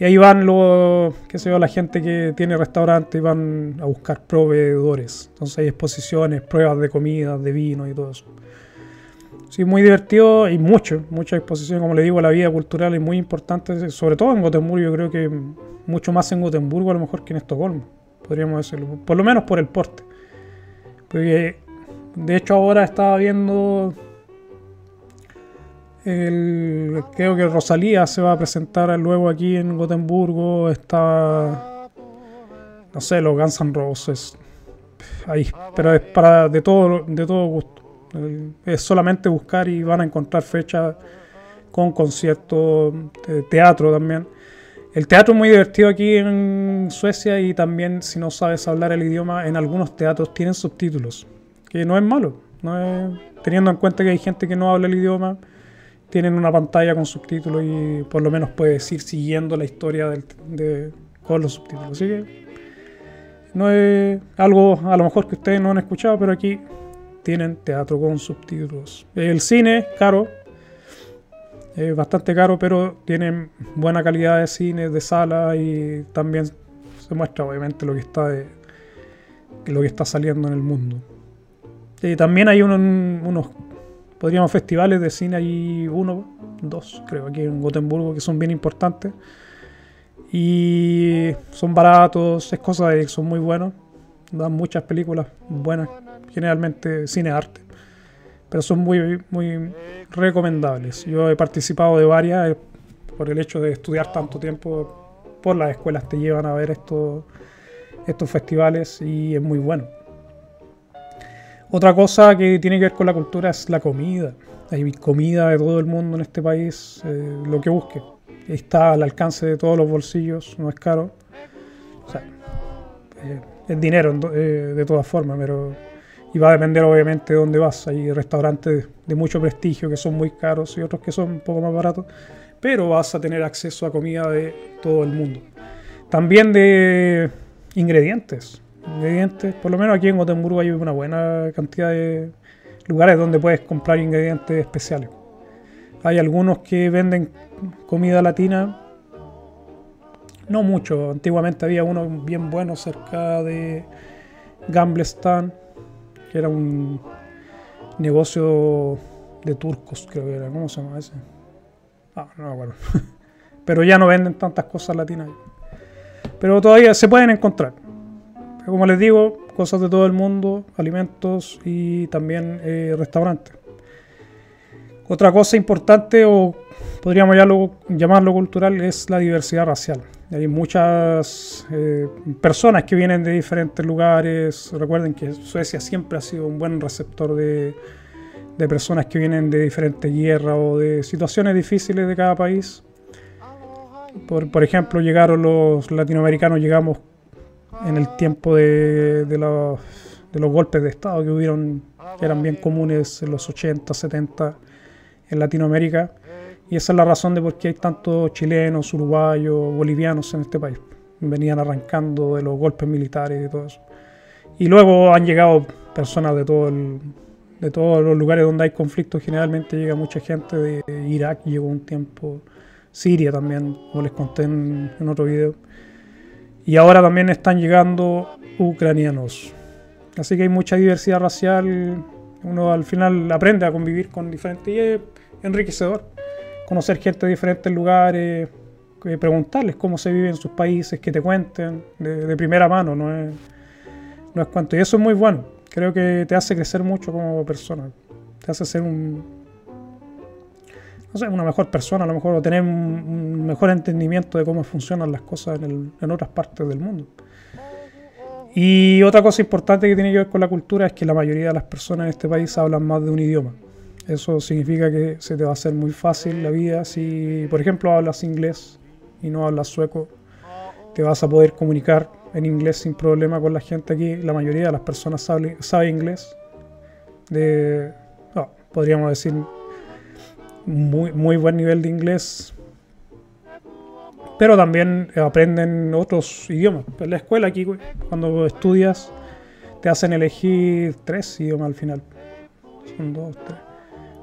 Y ahí van los, qué sé yo, la gente que tiene restaurantes y van a buscar proveedores. Entonces hay exposiciones, pruebas de comida, de vino y todo eso. Sí, muy divertido y mucho, mucha exposición, como le digo, la vida cultural es muy importante, sobre todo en Gotemburgo, yo creo que mucho más en Gotemburgo a lo mejor que en Estocolmo, podríamos decirlo, por lo menos por el porte. Porque de hecho, ahora estaba viendo. El, creo que Rosalía se va a presentar luego aquí en Gotemburgo. Está. No sé, los Guns N' Roses. Ahí, pero es para de todo, de todo gusto. Es solamente buscar y van a encontrar fechas con conciertos, teatro también. El teatro es muy divertido aquí en Suecia y también si no sabes hablar el idioma, en algunos teatros tienen subtítulos que no es malo. No teniendo en cuenta que hay gente que no habla el idioma, tienen una pantalla con subtítulos y por lo menos puedes ir siguiendo la historia de, con los subtítulos. Así que no es algo a lo mejor que ustedes no han escuchado, pero aquí tienen teatro con subtítulos. El cine, caro, es bastante caro, pero tienen buena calidad de cine, de sala y también se muestra obviamente lo que está de, lo que está saliendo en el mundo también hay unos, podríamos, festivales de cine, hay uno, dos, creo, aquí en Gotemburgo, que son bien importantes. Y son baratos, es cosa de son muy buenos. Dan muchas películas buenas, generalmente cine arte. Pero son muy, muy recomendables. Yo he participado de varias eh, por el hecho de estudiar tanto tiempo. Por las escuelas te llevan a ver estos, estos festivales y es muy bueno. Otra cosa que tiene que ver con la cultura es la comida. Hay comida de todo el mundo en este país, eh, lo que busque. Está al alcance de todos los bolsillos, no es caro. O sea, eh, es dinero eh, de todas formas, pero. Y va a depender obviamente de dónde vas. Hay restaurantes de mucho prestigio que son muy caros y otros que son un poco más baratos, pero vas a tener acceso a comida de todo el mundo. También de ingredientes ingredientes. Por lo menos aquí en Gotemburgo hay una buena cantidad de lugares donde puedes comprar ingredientes especiales. Hay algunos que venden comida latina, no mucho. Antiguamente había uno bien bueno cerca de Gamblestan, que era un negocio de turcos, creo que era. ¿Cómo se llama ese? Ah, no acuerdo. <laughs> Pero ya no venden tantas cosas latinas. Pero todavía se pueden encontrar como les digo, cosas de todo el mundo, alimentos y también eh, restaurantes. Otra cosa importante, o podríamos llamarlo, cultural, es la diversidad racial. Hay muchas eh, personas que vienen de diferentes lugares. Recuerden que Suecia siempre ha sido un buen receptor de, personas que vienen de diferentes guerras o de situaciones difíciles de cada país. Por, por ejemplo, llegaron los latinoamericanos, llegamos en el tiempo de, de, los, de los golpes de Estado que hubieron, que eran bien comunes en los 80, 70 en Latinoamérica. Y esa es la razón de por qué hay tantos chilenos, uruguayos, bolivianos en este país. Venían arrancando de los golpes militares y todo eso. Y luego han llegado personas de todo de todos los lugares donde hay conflictos. Generalmente llega mucha gente de Irak, llegó un tiempo, Siria también, como les conté en, en otro video. Y ahora también están llegando ucranianos. Así que hay mucha diversidad racial. Uno al final aprende a convivir con diferentes y es enriquecedor. Conocer gente de diferentes lugares, eh, preguntarles cómo se vive en sus países, que te cuenten de, primera mano, no es, no es cuanto. Y eso es muy bueno. Creo que te hace crecer mucho como persona. Te hace ser un, no sé, una mejor persona, a lo mejor, o tener un, mejor entendimiento de cómo funcionan las cosas en, en, otras partes del mundo. Y otra cosa importante que tiene que ver con la cultura es que la mayoría de las personas en este país hablan más de un idioma. Eso significa que se te va a hacer muy fácil la vida si, por ejemplo, hablas inglés y no hablas sueco. Te vas a poder comunicar en inglés sin problema con la gente aquí. La mayoría de las personas sabe, sabe inglés. De, podríamos decir, muy, muy buen nivel de inglés. Pero también aprenden otros idiomas. En la escuela aquí, cuando estudias, te hacen elegir tres idiomas al final. Son dos, tres.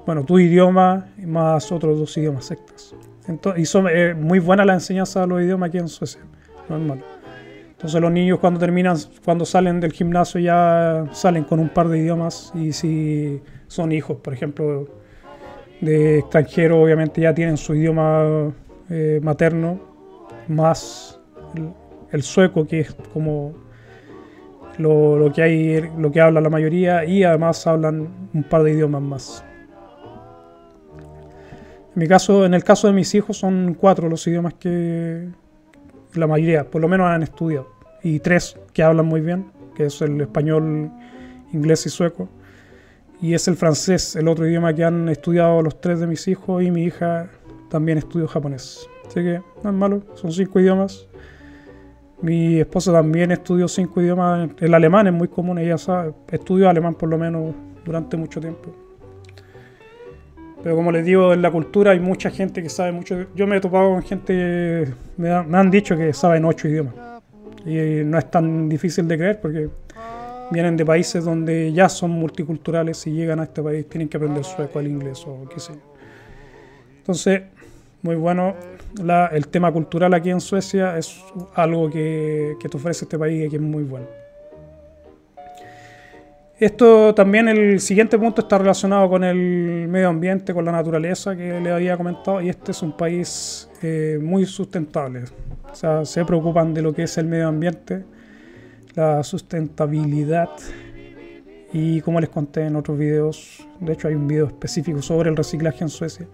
Bueno, tu idioma más otros dos idiomas sectas. Entonces, y son eh, muy buena la enseñanza de los idiomas aquí en Suecia. No es malo. Entonces los niños cuando terminan, cuando salen del gimnasio ya salen con un par de idiomas y si son hijos, por ejemplo, de extranjeros, obviamente ya tienen su idioma eh, materno, más el, sueco, que es como lo, lo, que hay, lo que habla la mayoría, y además hablan un par de idiomas más. En mi caso, en el caso de mis hijos, son cuatro los idiomas que la mayoría, por lo menos, han estudiado, y tres que hablan muy bien, que es el español, inglés y sueco y es el francés, el otro idioma que han estudiado los tres de mis hijos y mi hija también estudió japonés. Así que no es malo, son cinco idiomas. Mi esposa también estudió cinco idiomas. El alemán es muy común, ella sabe, estudió alemán por lo menos durante mucho tiempo. Pero como les digo, en la cultura hay mucha gente que sabe mucho. Yo me he topado con gente, me, han dicho que saben ocho idiomas. Y no es tan difícil de creer porque vienen de países donde ya son multiculturales y llegan a este país tienen que aprender sueco, el inglés o qué sé. Entonces, muy bueno. el tema cultural aquí en Suecia es algo que, que te ofrece este país y que es muy bueno. Esto también, el siguiente punto está relacionado con el medio ambiente, con la naturaleza que le había comentado, y este es un país eh, muy sustentable. O sea, se preocupan de lo que es el medio ambiente la sustentabilidad y como les conté en otros videos, de hecho hay un video específico sobre el reciclaje en Suecia.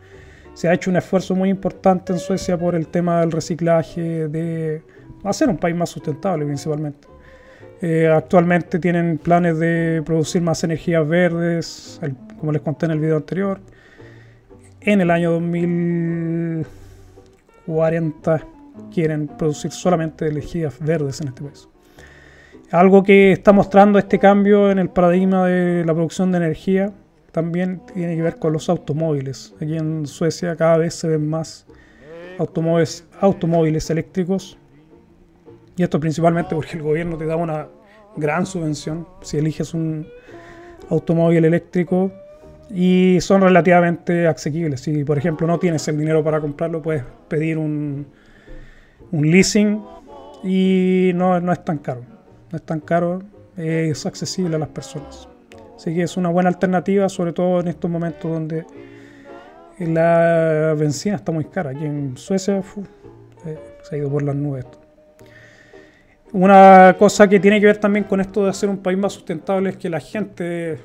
Se ha hecho un esfuerzo muy importante en Suecia por el tema del reciclaje, de hacer un país más sustentable principalmente. Eh, actualmente tienen planes de producir más energías verdes, como les conté en el video anterior. En el año 2040 quieren producir solamente energías verdes en este país. Algo que está mostrando este cambio en el paradigma de la producción de energía también tiene que ver con los automóviles. Aquí en Suecia cada vez se ven más automóviles, eléctricos. Y esto principalmente porque el gobierno te da una gran subvención si eliges un automóvil eléctrico y son relativamente asequibles. Si por ejemplo no tienes el dinero para comprarlo, puedes pedir un, leasing y no es tan caro no es tan caro, es accesible a las personas. Así que es una buena alternativa, sobre todo en estos momentos donde la benzina está muy cara. Aquí en Suecia eh, se ha ido por las nubes. Una cosa que tiene que ver también con esto de ser un país más sustentable es que la gente,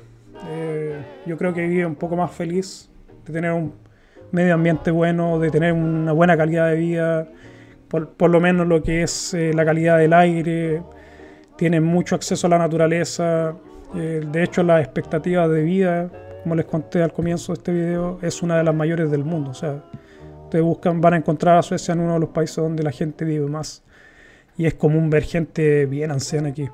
eh, yo creo que vive un poco más feliz, de tener un medio ambiente bueno, de tener una buena calidad de vida, por, lo menos lo que es eh, la calidad del aire, tienen mucho acceso a la naturaleza. Eh, de hecho, la expectativa de vida, como les conté al comienzo de este video, es una de las mayores del mundo. O sea, ustedes buscan, van a encontrar a Suecia en uno de los países donde la gente vive más. Y es común ver gente bien anciana aquí.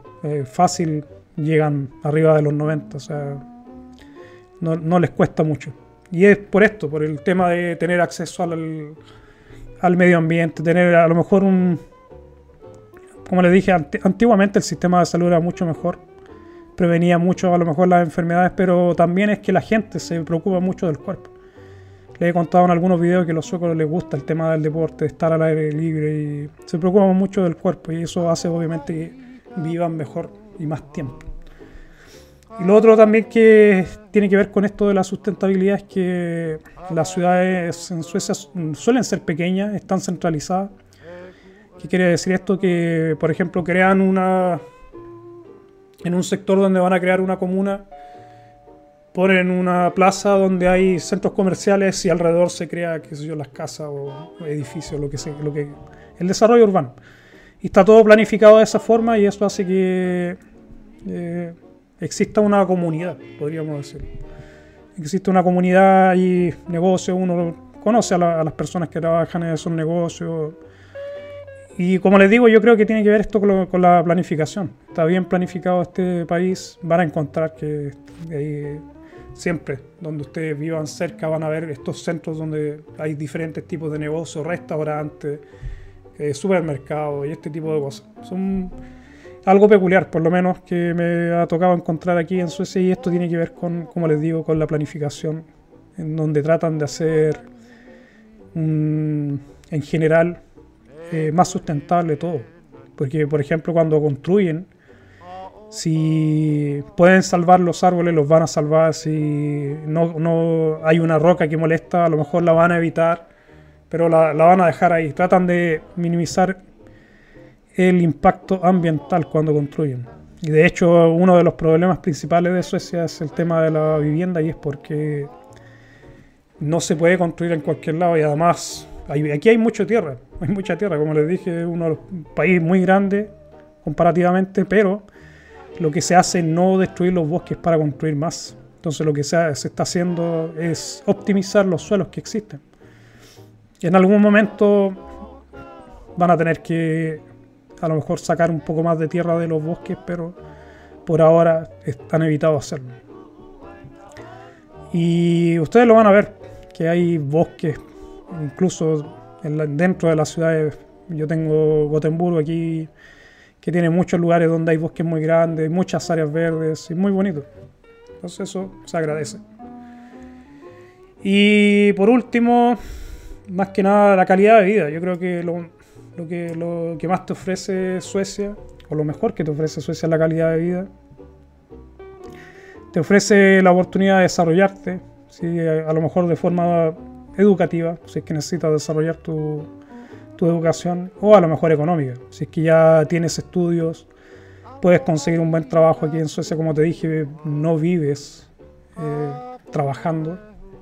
fácil llegan arriba de los 90. O sea, no, no les cuesta mucho. Y es por esto, por el tema de tener acceso al, al medio ambiente, tener a lo mejor un... Como les dije, antiguamente el sistema de salud era mucho mejor, prevenía mucho a lo mejor las enfermedades, pero también es que la gente se preocupa mucho del cuerpo. Les he contado en algunos videos que a los suecos les gusta el tema del deporte, estar al aire libre y se preocupan mucho del cuerpo y eso hace obviamente que vivan mejor y más tiempo. Y lo otro también que tiene que ver con esto de la sustentabilidad es que las ciudades en Suecia suelen ser pequeñas, están centralizadas. ¿Qué quiere decir esto? Que, por ejemplo, crean una... En un sector donde van a crear una comuna, ponen una plaza donde hay centros comerciales y alrededor se crea, qué sé yo, las casas o edificios, lo que sea, lo que el desarrollo urbano. Y está todo planificado de esa forma y eso hace que eh, exista una comunidad, podríamos decir. Existe una comunidad y negocio, uno conoce a, las personas que trabajan en esos negocios. Y como les digo, yo creo que tiene que ver esto con, con la planificación. Está bien planificado este país, van a encontrar que ahí siempre, donde ustedes vivan cerca, van a ver estos centros donde hay diferentes tipos de negocios, restaurantes, eh, supermercados y este tipo de cosas. Son algo peculiar, por lo menos, que me ha tocado encontrar aquí en Suecia y esto tiene que ver con, como les digo, con la planificación, en donde tratan de hacer, en general, eh, más sustentable todo. Porque, por ejemplo, cuando construyen, si pueden salvar los árboles, los van a salvar. Si no, no hay una roca que molesta, a lo mejor la van a evitar, pero la, la van a dejar ahí. Tratan de minimizar el impacto ambiental cuando construyen. Y de hecho, uno de los problemas principales de Suecia es el tema de la vivienda y es porque no se puede construir en cualquier lado y además aquí hay mucha tierra, hay mucha tierra, como les dije, uno de los países muy grande comparativamente, pero lo que se hace es no destruir los bosques para construir más. Entonces lo que se, está haciendo es optimizar los suelos que existen. En algún momento van a tener que a lo mejor sacar un poco más de tierra de los bosques, pero por ahora están evitado hacerlo. Y ustedes lo van a ver, que hay bosques, incluso dentro de las ciudades. Yo tengo Gotemburgo aquí que tiene muchos lugares donde hay bosques muy grandes, muchas áreas verdes y muy bonito. Entonces eso se agradece. Y por último, más que nada la calidad de vida. Yo creo que lo, que lo que más te ofrece Suecia, o lo mejor que te ofrece Suecia es la calidad de vida. Te ofrece la oportunidad de desarrollarte, ¿sí? a lo mejor de forma educativa, si es que necesitas desarrollar tu, tu educación o a lo mejor económica. Si es que ya tienes estudios, puedes conseguir un buen trabajo aquí en Suecia, como te dije, no vives eh, trabajando,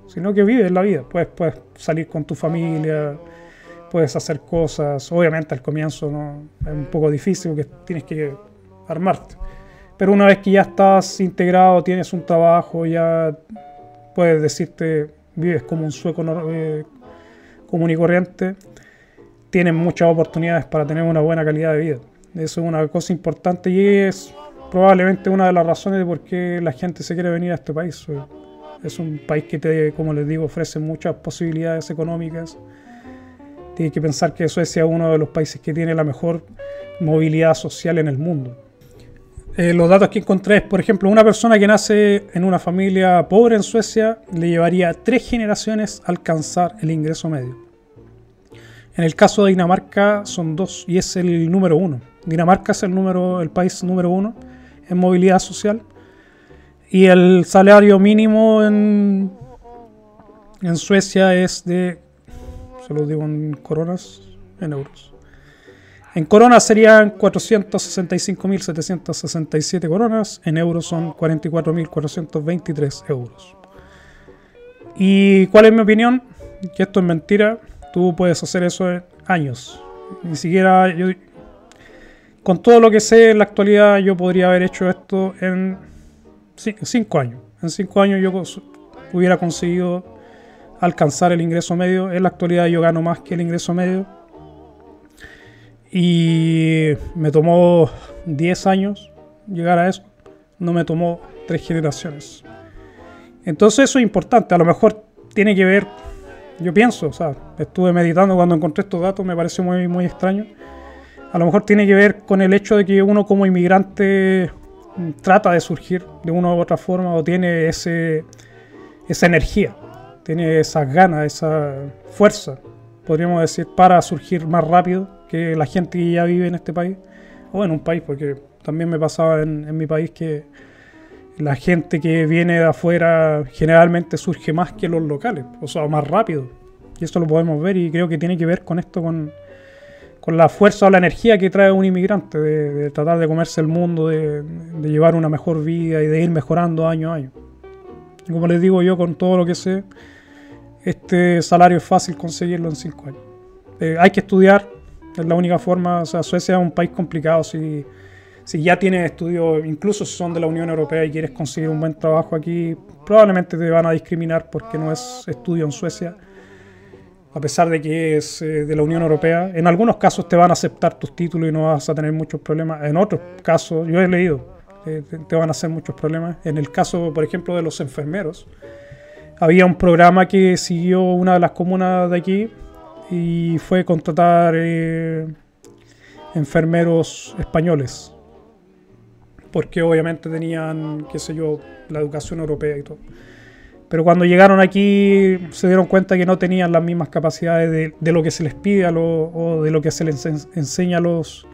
sino que vives la vida. Puedes, puedes salir con tu familia, puedes hacer cosas. Obviamente al comienzo ¿no? es un poco difícil porque tienes que armarte. Pero una vez que ya estás integrado, tienes un trabajo, ya puedes decirte, vives como un sueco eh, común y corriente tienen muchas oportunidades para tener una buena calidad de vida. Eso es una cosa importante y es probablemente una de las razones de por qué la gente se quiere venir a este país. Es un país que, te, como les digo, ofrece muchas posibilidades económicas. Tienes que pensar que Suecia es uno de los países que tiene la mejor movilidad social en el mundo. Eh, los datos que encontré es, por ejemplo, una persona que nace en una familia pobre en Suecia le llevaría tres generaciones alcanzar el ingreso medio. En el caso de Dinamarca son dos y es el número uno. Dinamarca es el, número, el país número uno en movilidad social y el salario mínimo en, en Suecia es de, se lo digo en coronas, en euros. En coronas serían 465.767 coronas, en euros son 44.423 euros. ¿Y cuál es mi opinión? Que esto es mentira Tú puedes hacer eso en años. Ni siquiera yo, con todo lo que sé en la actualidad, yo podría haber hecho esto en cinco años. En cinco años yo hubiera conseguido alcanzar el ingreso medio. En la actualidad yo gano más que el ingreso medio. Y me tomó 10 años llegar a eso. No me tomó tres generaciones. Entonces eso es importante. A lo mejor tiene que ver, yo pienso, o sea, estuve meditando cuando encontré estos datos, me pareció muy, muy extraño. A lo mejor tiene que ver con el hecho de que uno como inmigrante mm, trata de surgir de una u otra forma o tiene ese, esa energía, tiene esas ganas, esa fuerza, podríamos decir, para surgir más rápido que la gente que ya vive en este país o en un país, porque también me pasaba en, en mi país que la gente que viene de afuera generalmente surge más que los locales, o sea, más rápido. Y eso lo podemos ver y creo que tiene que ver con esto, con, con la fuerza o la energía que trae un inmigrante, de, tratar de comerse el mundo, de, llevar una mejor vida y de ir mejorando año a año. como les digo yo, con todo lo que sé, este salario es fácil conseguirlo en cinco años. Eh, hay que estudiar, es la única forma, o sea, Suecia es un país complicado, si si ya tienes estudios, incluso si son de la Unión Europea y quieres conseguir un buen trabajo aquí, probablemente te van a discriminar porque no es estudio en Suecia, a pesar de que es eh, de la Unión Europea. En algunos casos te van a aceptar tus títulos y no vas a tener muchos problemas. En otros casos, yo he leído, eh, te van a hacer muchos problemas. En el caso, por ejemplo, de los enfermeros, había un programa que siguió una de las comunas de aquí y fue contratar eh, enfermeros españoles porque obviamente tenían, qué sé yo, la educación europea y todo. Pero cuando llegaron aquí se dieron cuenta que no tenían las mismas capacidades de, lo que se les pide a o de lo que se les enseña a los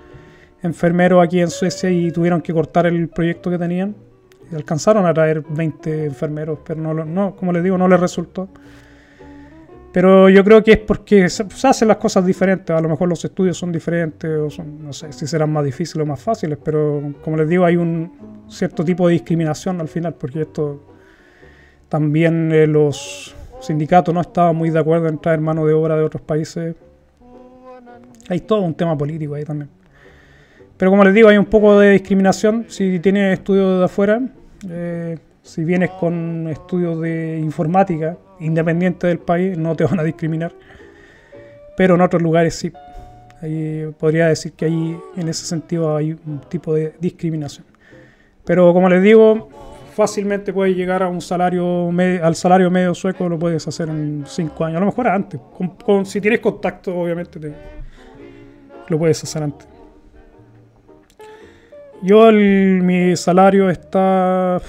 enfermeros aquí en Suecia y tuvieron que cortar el proyecto que tenían. Alcanzaron a traer 20 enfermeros, pero no, no como les digo, no les resultó. Pero yo creo que es porque se, hacen las cosas diferentes. A lo mejor los estudios son diferentes, o son, no sé si serán más difíciles o más fáciles, pero como les digo, hay un cierto tipo de discriminación al final, porque esto también eh, los sindicatos no estaban muy de acuerdo en traer mano de obra de otros países. Hay todo un tema político ahí también. Pero como les digo, hay un poco de discriminación si tienes estudios de afuera. Eh, si vienes con estudios de informática, independiente del país, no te van a discriminar. Pero en otros lugares sí. Ahí podría decir que ahí en ese sentido hay un tipo de discriminación. Pero como les digo, fácilmente puedes llegar a un salario al salario medio sueco, lo puedes hacer en 5 años, a lo mejor antes. Con, si tienes contacto, obviamente lo puedes hacer antes. Yo mi salario está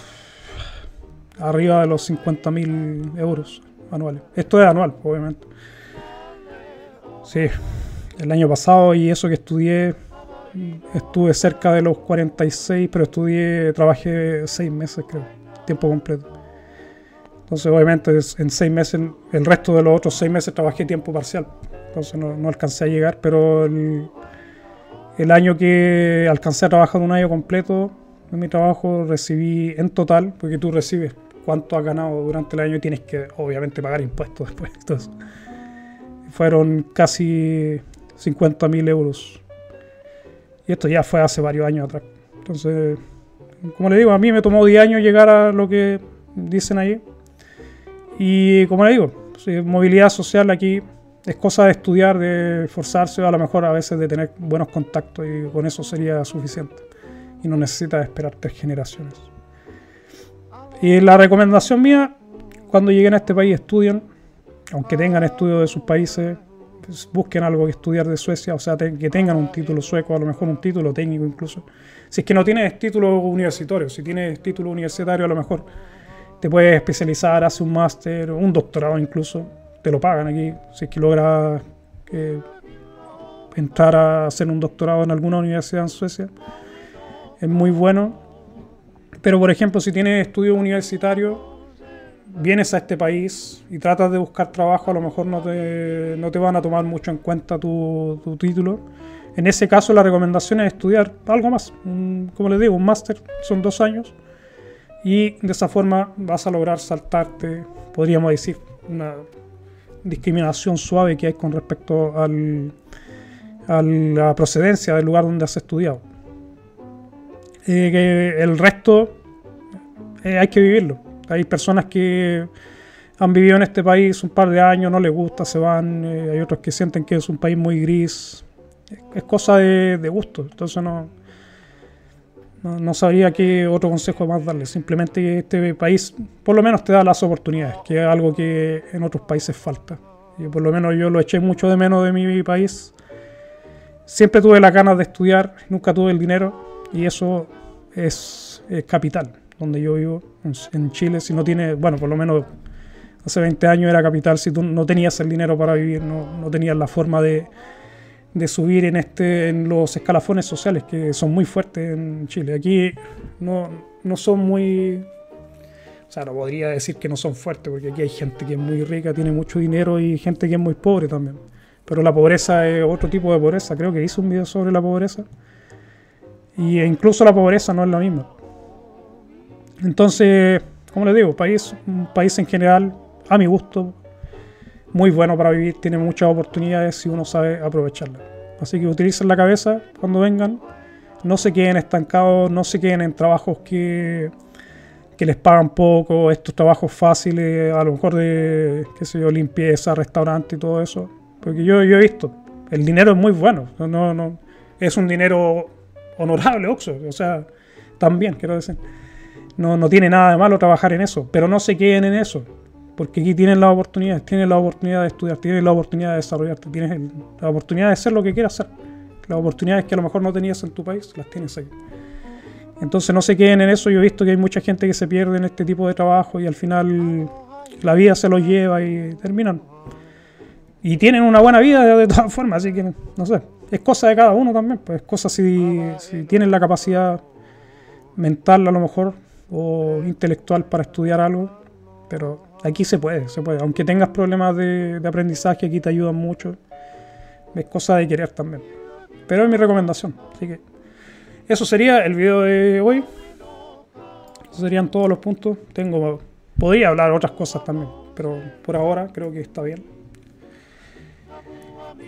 arriba de los 50.000 euros anuales. Esto es anual, obviamente. Sí, el año pasado y eso que estudié, estuve cerca de los 46, pero estudié, trabajé 6 meses, creo, tiempo completo. Entonces, obviamente, en 6 meses, el resto de los otros 6 meses trabajé tiempo parcial. Entonces, no, no alcancé a llegar, pero el, el año que alcancé a trabajar un año completo en mi trabajo recibí en total, porque tú recibes cuánto has ganado durante el año y tienes que obviamente pagar impuestos <laughs> después. Entonces, fueron casi 50.000 euros. Y esto ya fue hace varios años atrás. Entonces, como le digo, a mí me tomó 10 años llegar a lo que dicen ahí. Y como le digo, movilidad social aquí es cosa de estudiar, de esforzarse, a lo mejor a veces de tener buenos contactos y con eso sería suficiente. Y no necesitas esperar tres generaciones. Y la recomendación mía, cuando lleguen a este país, estudien, aunque tengan estudios de sus países, pues busquen algo que estudiar de Suecia, o sea, que tengan un título sueco, a lo mejor un título técnico incluso. Si es que no tienes título universitario, si tienes título universitario, a lo mejor te puedes especializar, hacer un máster, un doctorado incluso, te lo pagan aquí. Si es que logras eh, entrar a hacer un doctorado en alguna universidad en Suecia, es muy bueno pero, por ejemplo, si tienes estudios universitarios, vienes a este país y tratas de buscar trabajo, a lo mejor no te, no te van a tomar mucho en cuenta tu, tu, título. En ese caso, la recomendación es estudiar algo más. como les digo, un máster son dos años. Y de esa forma vas a lograr saltarte, podríamos decir, una discriminación suave que hay con respecto al, a la procedencia del lugar donde has estudiado. Eh, que el resto eh, hay que vivirlo. Hay personas que han vivido en este país un par de años, no les gusta, se van. Eh, hay otros que sienten que es un país muy gris. Es cosa de, gusto. Entonces no, No, sabría qué otro consejo más darle. Simplemente que este país por lo menos te da las oportunidades, que es algo que en otros países falta. Y por lo menos yo lo eché mucho de menos de mi país. Siempre tuve las ganas de estudiar, nunca tuve el dinero y eso es, capital, donde yo vivo, en Chile. Si no tiene, bueno, por lo menos hace 20 años era capital, si tú no tenías el dinero para vivir, no, no tenías la forma de, de subir en, este, en los escalafones sociales que son muy fuertes en Chile. Aquí no, no son muy... O sea, no podría decir que no son fuertes, porque aquí hay gente que es muy rica, tiene mucho dinero y gente que es muy pobre también. Pero la pobreza es otro tipo de pobreza. Creo que hice un video sobre la pobreza. Y incluso la pobreza no es la misma. Entonces, como les digo, país, un país en general, a mi gusto, muy bueno para vivir, tiene muchas oportunidades si uno sabe aprovecharlas. Así que utilicen la cabeza cuando vengan, no se queden estancados, no se queden en trabajos que, que les pagan poco, estos trabajos fáciles, a lo mejor de, qué sé yo, limpieza, restaurante y todo eso. Porque yo, yo he visto, el dinero es muy bueno, no, no, es un dinero honorable, o sea, también, quiero decir. No, no tiene nada de malo trabajar en eso, pero no se queden en eso porque aquí tienes la oportunidad, tienes la oportunidad de estudiar, tienes la oportunidad de desarrollarte, tienes la oportunidad de hacer lo que quieras hacer. Las oportunidades que a lo mejor no tenías en tu país, las tienes aquí. Entonces no se queden en eso, yo he visto que hay mucha gente que se pierde en este tipo de trabajo y al final la vida se los lleva y terminan. Y tienen una buena vida de, todas <laughs> formas, así que no sé, es cosa de cada uno también, pues es cosa si, si tienen la capacidad mental a lo mejor o intelectual para estudiar algo, pero Aquí se puede, se puede. Aunque tengas problemas de, aprendizaje, aquí te ayudan mucho. Es cosa de querer también. Pero es mi recomendación. Así que eso sería el video de hoy. Esos serían todos los puntos. Tengo, podría hablar otras cosas también, pero por ahora creo que está bien.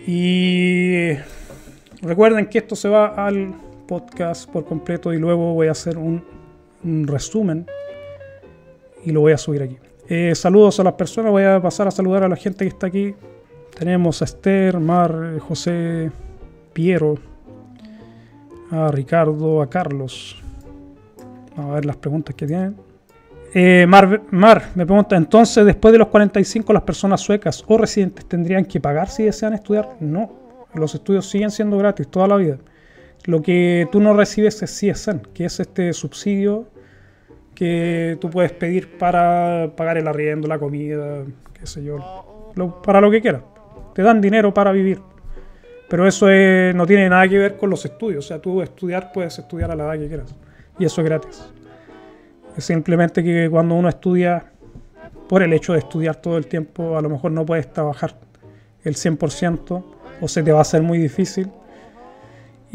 Y recuerden que esto se va al podcast por completo y luego voy a hacer un resumen y lo voy a subir aquí. Eh, saludos a las personas, voy a pasar a saludar a la gente que está aquí. Tenemos a Esther, Mar, José, Piero, a Ricardo, a Carlos. Vamos a ver las preguntas que tienen. Eh, Mar, Mar me pregunta, entonces después de los 45 las personas suecas o residentes tendrían que pagar si desean estudiar? No, los estudios siguen siendo gratis toda la vida. Lo que tú no recibes es CSN, que es este subsidio tú puedes pedir para pagar el arriendo, la comida, qué sé yo, para lo que quieras. Te dan dinero para vivir. Pero eso no tiene nada que ver con los estudios. O sea, tú estudiar puedes estudiar a la edad que quieras. Y eso es gratis. Simplemente que cuando uno estudia, por el hecho de estudiar todo el tiempo, a lo mejor no puedes trabajar el 100% o se te va a hacer muy difícil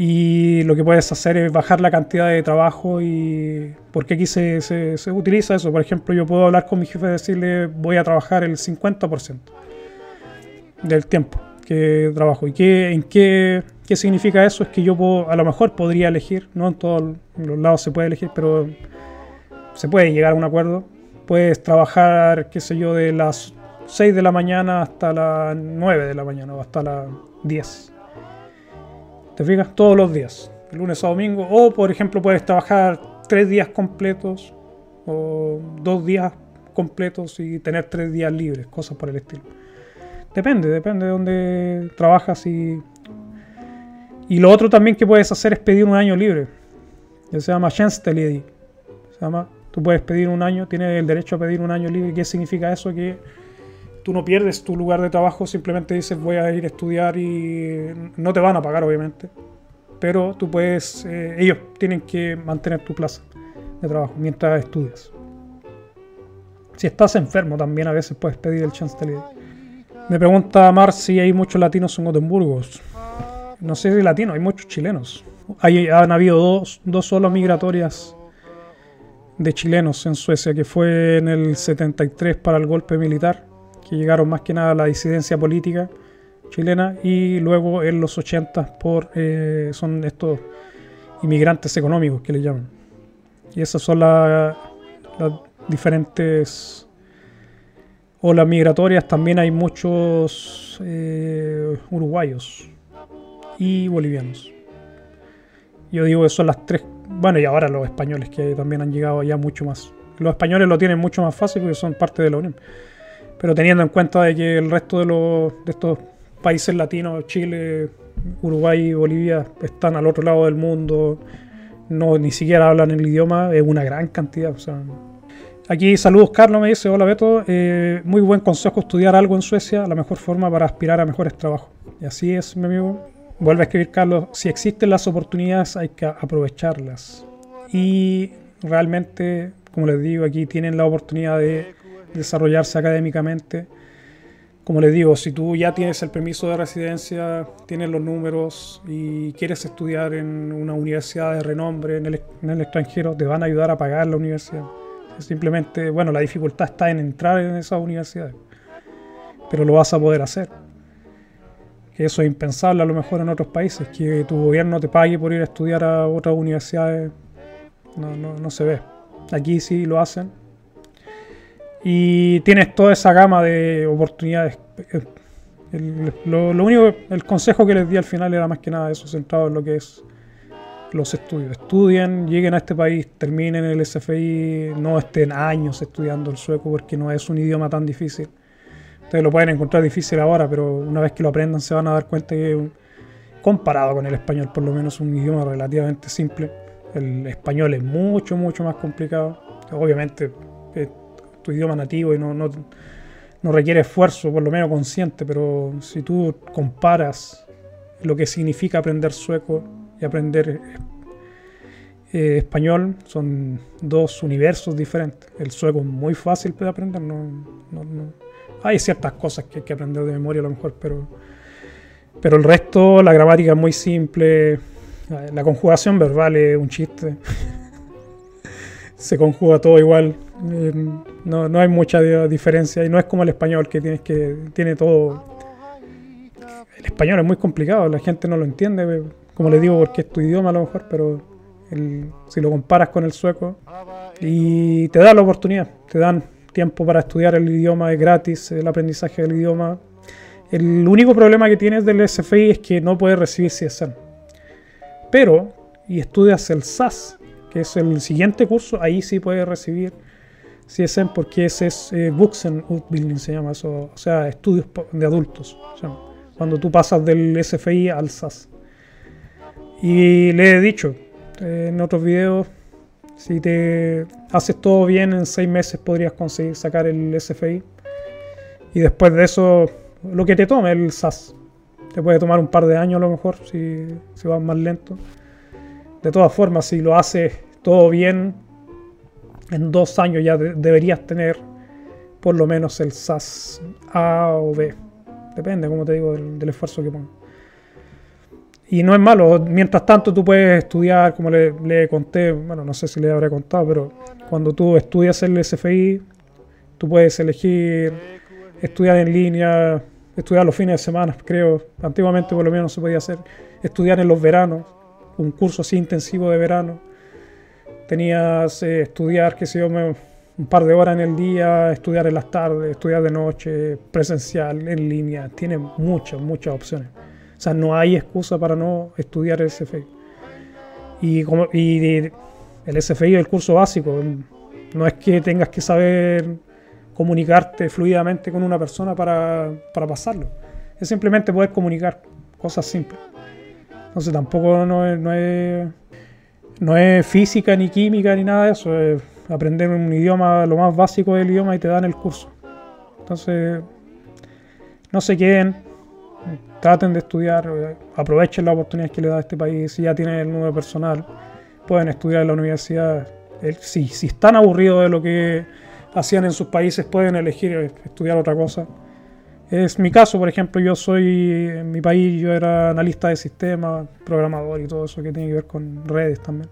y lo que puedes hacer es bajar la cantidad de trabajo y porque aquí se, se, utiliza eso. Por ejemplo, yo puedo hablar con mi jefe y decirle voy a trabajar el 50% del tiempo que trabajo. ¿Y qué, en qué, qué significa eso? Es que yo puedo, a lo mejor podría elegir, no en todos los lados se puede elegir, pero se puede llegar a un acuerdo. Puedes trabajar, qué sé yo, de las 6 de la mañana hasta las 9 de la mañana o hasta las 10 ¿Te fijas? Todos los días, lunes a domingo. O, por ejemplo, puedes trabajar tres días completos o dos días completos y tener tres días libres, cosas por el estilo. Depende, depende de dónde trabajas y... Y lo otro también que puedes hacer es pedir un año libre. se llama Tjänstledig. Se llama, tú puedes pedir un año, tienes el derecho a pedir un año libre. ¿Qué significa eso? Que tú no pierdes tu lugar de trabajo, simplemente dices voy a ir a estudiar y no te van a pagar obviamente, pero tú puedes, eh, ellos tienen que mantener tu plaza de trabajo mientras estudias. Si estás enfermo también a veces puedes pedir el chance de Me pregunta Mar si hay muchos latinos en Gotemburgo. No sé si latinos, hay muchos chilenos. Hay, han habido dos, dos solo migratorias de chilenos en Suecia, que fue en el 73 para el golpe militar que llegaron más que nada a la disidencia política chilena y luego en los 80 por, eh, son estos inmigrantes económicos que le llaman. Y esas son las diferentes olas migratorias. También hay muchos eh, uruguayos y bolivianos. Yo digo que son las tres, bueno, y ahora los españoles que también han llegado ya mucho más. Los españoles lo tienen mucho más fácil porque son parte de la Unión. Pero teniendo en cuenta de que el resto de, los, de estos países latinos, Chile, Uruguay Bolivia, están al otro lado del mundo, no ni siquiera hablan el idioma, es una gran cantidad. O sea, aquí saludos Carlos, me dice, hola Beto, eh, muy buen consejo estudiar algo en Suecia, la mejor forma para aspirar a mejores trabajos. Y así es, mi amigo. Vuelve a escribir Carlos, si existen las oportunidades hay que aprovecharlas. Y realmente, como les digo, aquí tienen la oportunidad de desarrollarse académicamente. Como les digo, si tú ya tienes el permiso de residencia, tienes los números y quieres estudiar en una universidad de renombre en el, en el extranjero, te van a ayudar a pagar la universidad. Simplemente, bueno, la dificultad está en entrar en esas universidades, pero lo vas a poder hacer. Que eso es impensable a lo mejor en otros países, que tu gobierno te pague por ir a estudiar a otras universidades, no, no, no se ve. Aquí sí lo hacen y tienes toda esa gama de oportunidades. El, lo, único, el consejo que les di al final era más que nada eso, centrado en lo que es los estudios. Estudien, lleguen a este país, terminen el SFI, no estén años estudiando el sueco porque no es un idioma tan difícil. Ustedes lo pueden encontrar difícil ahora, pero una vez que lo aprendan se van a dar cuenta que comparado con el español por lo menos es un idioma relativamente simple. El español es mucho, mucho más complicado. Obviamente eh, tu idioma nativo y no, no, no requiere esfuerzo, por lo menos consciente, pero si tú comparas lo que significa aprender sueco y aprender eh, español, son dos universos diferentes. El sueco es muy fácil de aprender, no, no, hay ciertas cosas que hay que aprender de memoria a lo mejor, pero, pero el resto, la gramática es muy simple, la conjugación verbal es un chiste. <laughs> Se conjuga todo igual. Eh, no, no hay mucha diferencia y no es como el español que tienes que tiene todo. El español es muy complicado, la gente no lo entiende, como les digo, porque es tu idioma a lo mejor, pero si lo comparas con el sueco y te da la oportunidad, te dan tiempo para estudiar el idioma, es gratis el aprendizaje del idioma. El único problema que tienes del SFI es que no puedes recibir CSN. Pero, y estudias el SAS, que es el siguiente curso, ahí sí puedes recibir CSM porque ese es eh, Building se llama eso, o sea, estudios de adultos. cuando tú pasas del SFI al SAS. Y le he dicho eh, en otros videos, si te haces todo bien, en seis meses podrías conseguir sacar el SFI. Y después de eso, lo que te tome el SAS. Te puede tomar un par de años a lo mejor, si, si vas más lento. De todas formas, si lo haces todo bien, en dos años ya deberías tener por lo menos el SAS A o B. Depende, como te digo, del, esfuerzo que pongas. Y no es malo, mientras tanto tú puedes estudiar, como le, conté, bueno, no sé si le habré contado, pero cuando tú estudias el SFI, tú puedes elegir estudiar en línea, estudiar los fines de semana, creo. Antiguamente por lo menos se podía hacer, estudiar en los veranos, un curso así intensivo de verano tenías eh, estudiar, qué sé yo, un par de horas en el día, estudiar en las tardes, estudiar de noche, presencial, en línea. Tiene muchas, muchas opciones. O sea, no hay excusa para no estudiar el SFI. Y, como, y el SFI es el curso básico. No es que tengas que saber comunicarte fluidamente con una persona para, para pasarlo. Es simplemente poder comunicar cosas simples. Entonces tampoco no no es no es física ni química ni nada de eso, es aprender un idioma, lo más básico del idioma y te dan el curso. Entonces, no se queden, traten de estudiar, aprovechen la oportunidad que le da este país, si ya tienen el número personal, pueden estudiar en la universidad. Si, si están aburridos de lo que hacían en sus países, pueden elegir estudiar otra cosa. Es mi caso, por ejemplo, yo soy, en mi país yo era analista de sistemas, programador y todo eso que tiene que ver con redes también.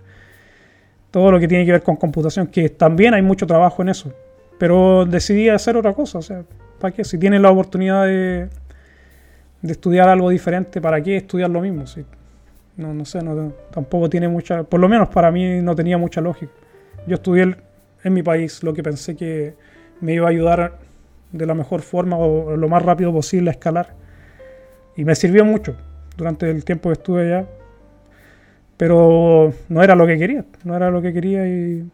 Todo lo que tiene que ver con computación, que también hay mucho trabajo en eso. Pero decidí hacer otra cosa, o sea, ¿para qué? Si tienen la oportunidad de, de estudiar algo diferente, ¿para qué estudiar lo mismo? Si, no, no sé, no, tampoco tiene mucha, por lo menos para mí no tenía mucha lógica. Yo estudié en mi país lo que pensé que me iba a ayudar de la mejor forma o lo más rápido posible a escalar. Y me sirvió mucho durante el tiempo que estuve allá. Pero no era lo que quería, no era lo que quería y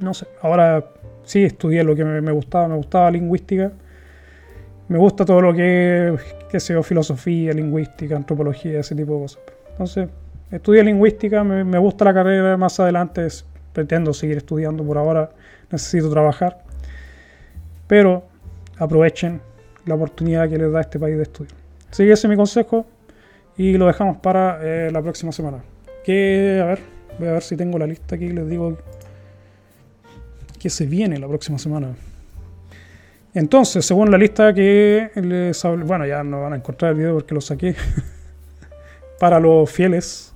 no sé, ahora sí estudié lo que me, gustaba, me gustaba lingüística, me gusta todo lo que, que sea filosofía, lingüística, antropología, ese tipo de cosas. Entonces, estudié lingüística, me, me gusta la carrera, más adelante pretendo seguir estudiando, por ahora necesito trabajar, pero aprovechen la oportunidad que les da este país de estudio. Así ese es mi consejo y lo dejamos para eh, la próxima semana. Que, a ver, voy a ver si tengo la lista aquí, les digo que se viene la próxima semana. Entonces, según la lista que les bueno, ya no van a encontrar el video porque lo saqué <laughs> para los fieles.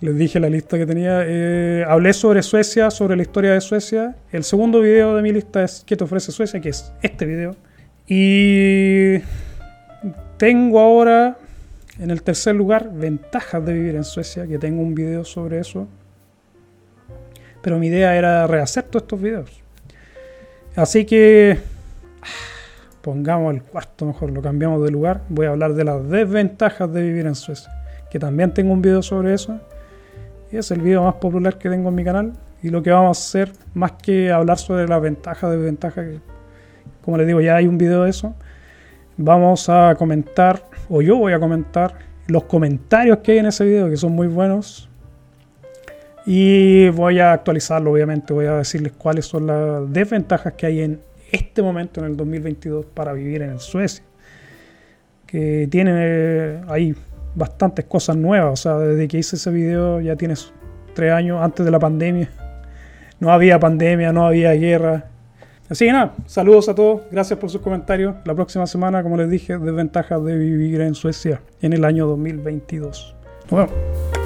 Les dije la lista que tenía. Eh, hablé sobre Suecia, sobre la historia de Suecia. El segundo video de mi lista es ¿Qué te ofrece Suecia? Que es este video. Y tengo ahora en el tercer lugar ventajas de vivir en Suecia, que tengo un video sobre eso. Pero mi idea era rehacer todos estos videos. Así que pongamos el cuarto mejor, lo cambiamos de lugar. Voy a hablar de las desventajas de vivir en Suecia, que también tengo un video sobre eso. Es el video más popular que tengo en mi canal. Y lo que vamos a hacer, más que hablar sobre las ventajas, desventajas, como les digo, ya hay un video de eso. Vamos a comentar, o yo voy a comentar, los comentarios que hay en ese video, que son muy buenos. Y voy a actualizarlo, obviamente. Voy a decirles cuáles son las desventajas que hay en este momento, en el 2022, para vivir en Suecia. Que tiene eh, ahí bastantes cosas nuevas. O sea, desde que hice ese video ya tienes tres años antes de la pandemia. No había pandemia, no había guerra. Así que nada, saludos a todos, gracias por sus comentarios. La próxima semana, como les dije, desventajas de vivir en Suecia en el año 2022. Nos vemos.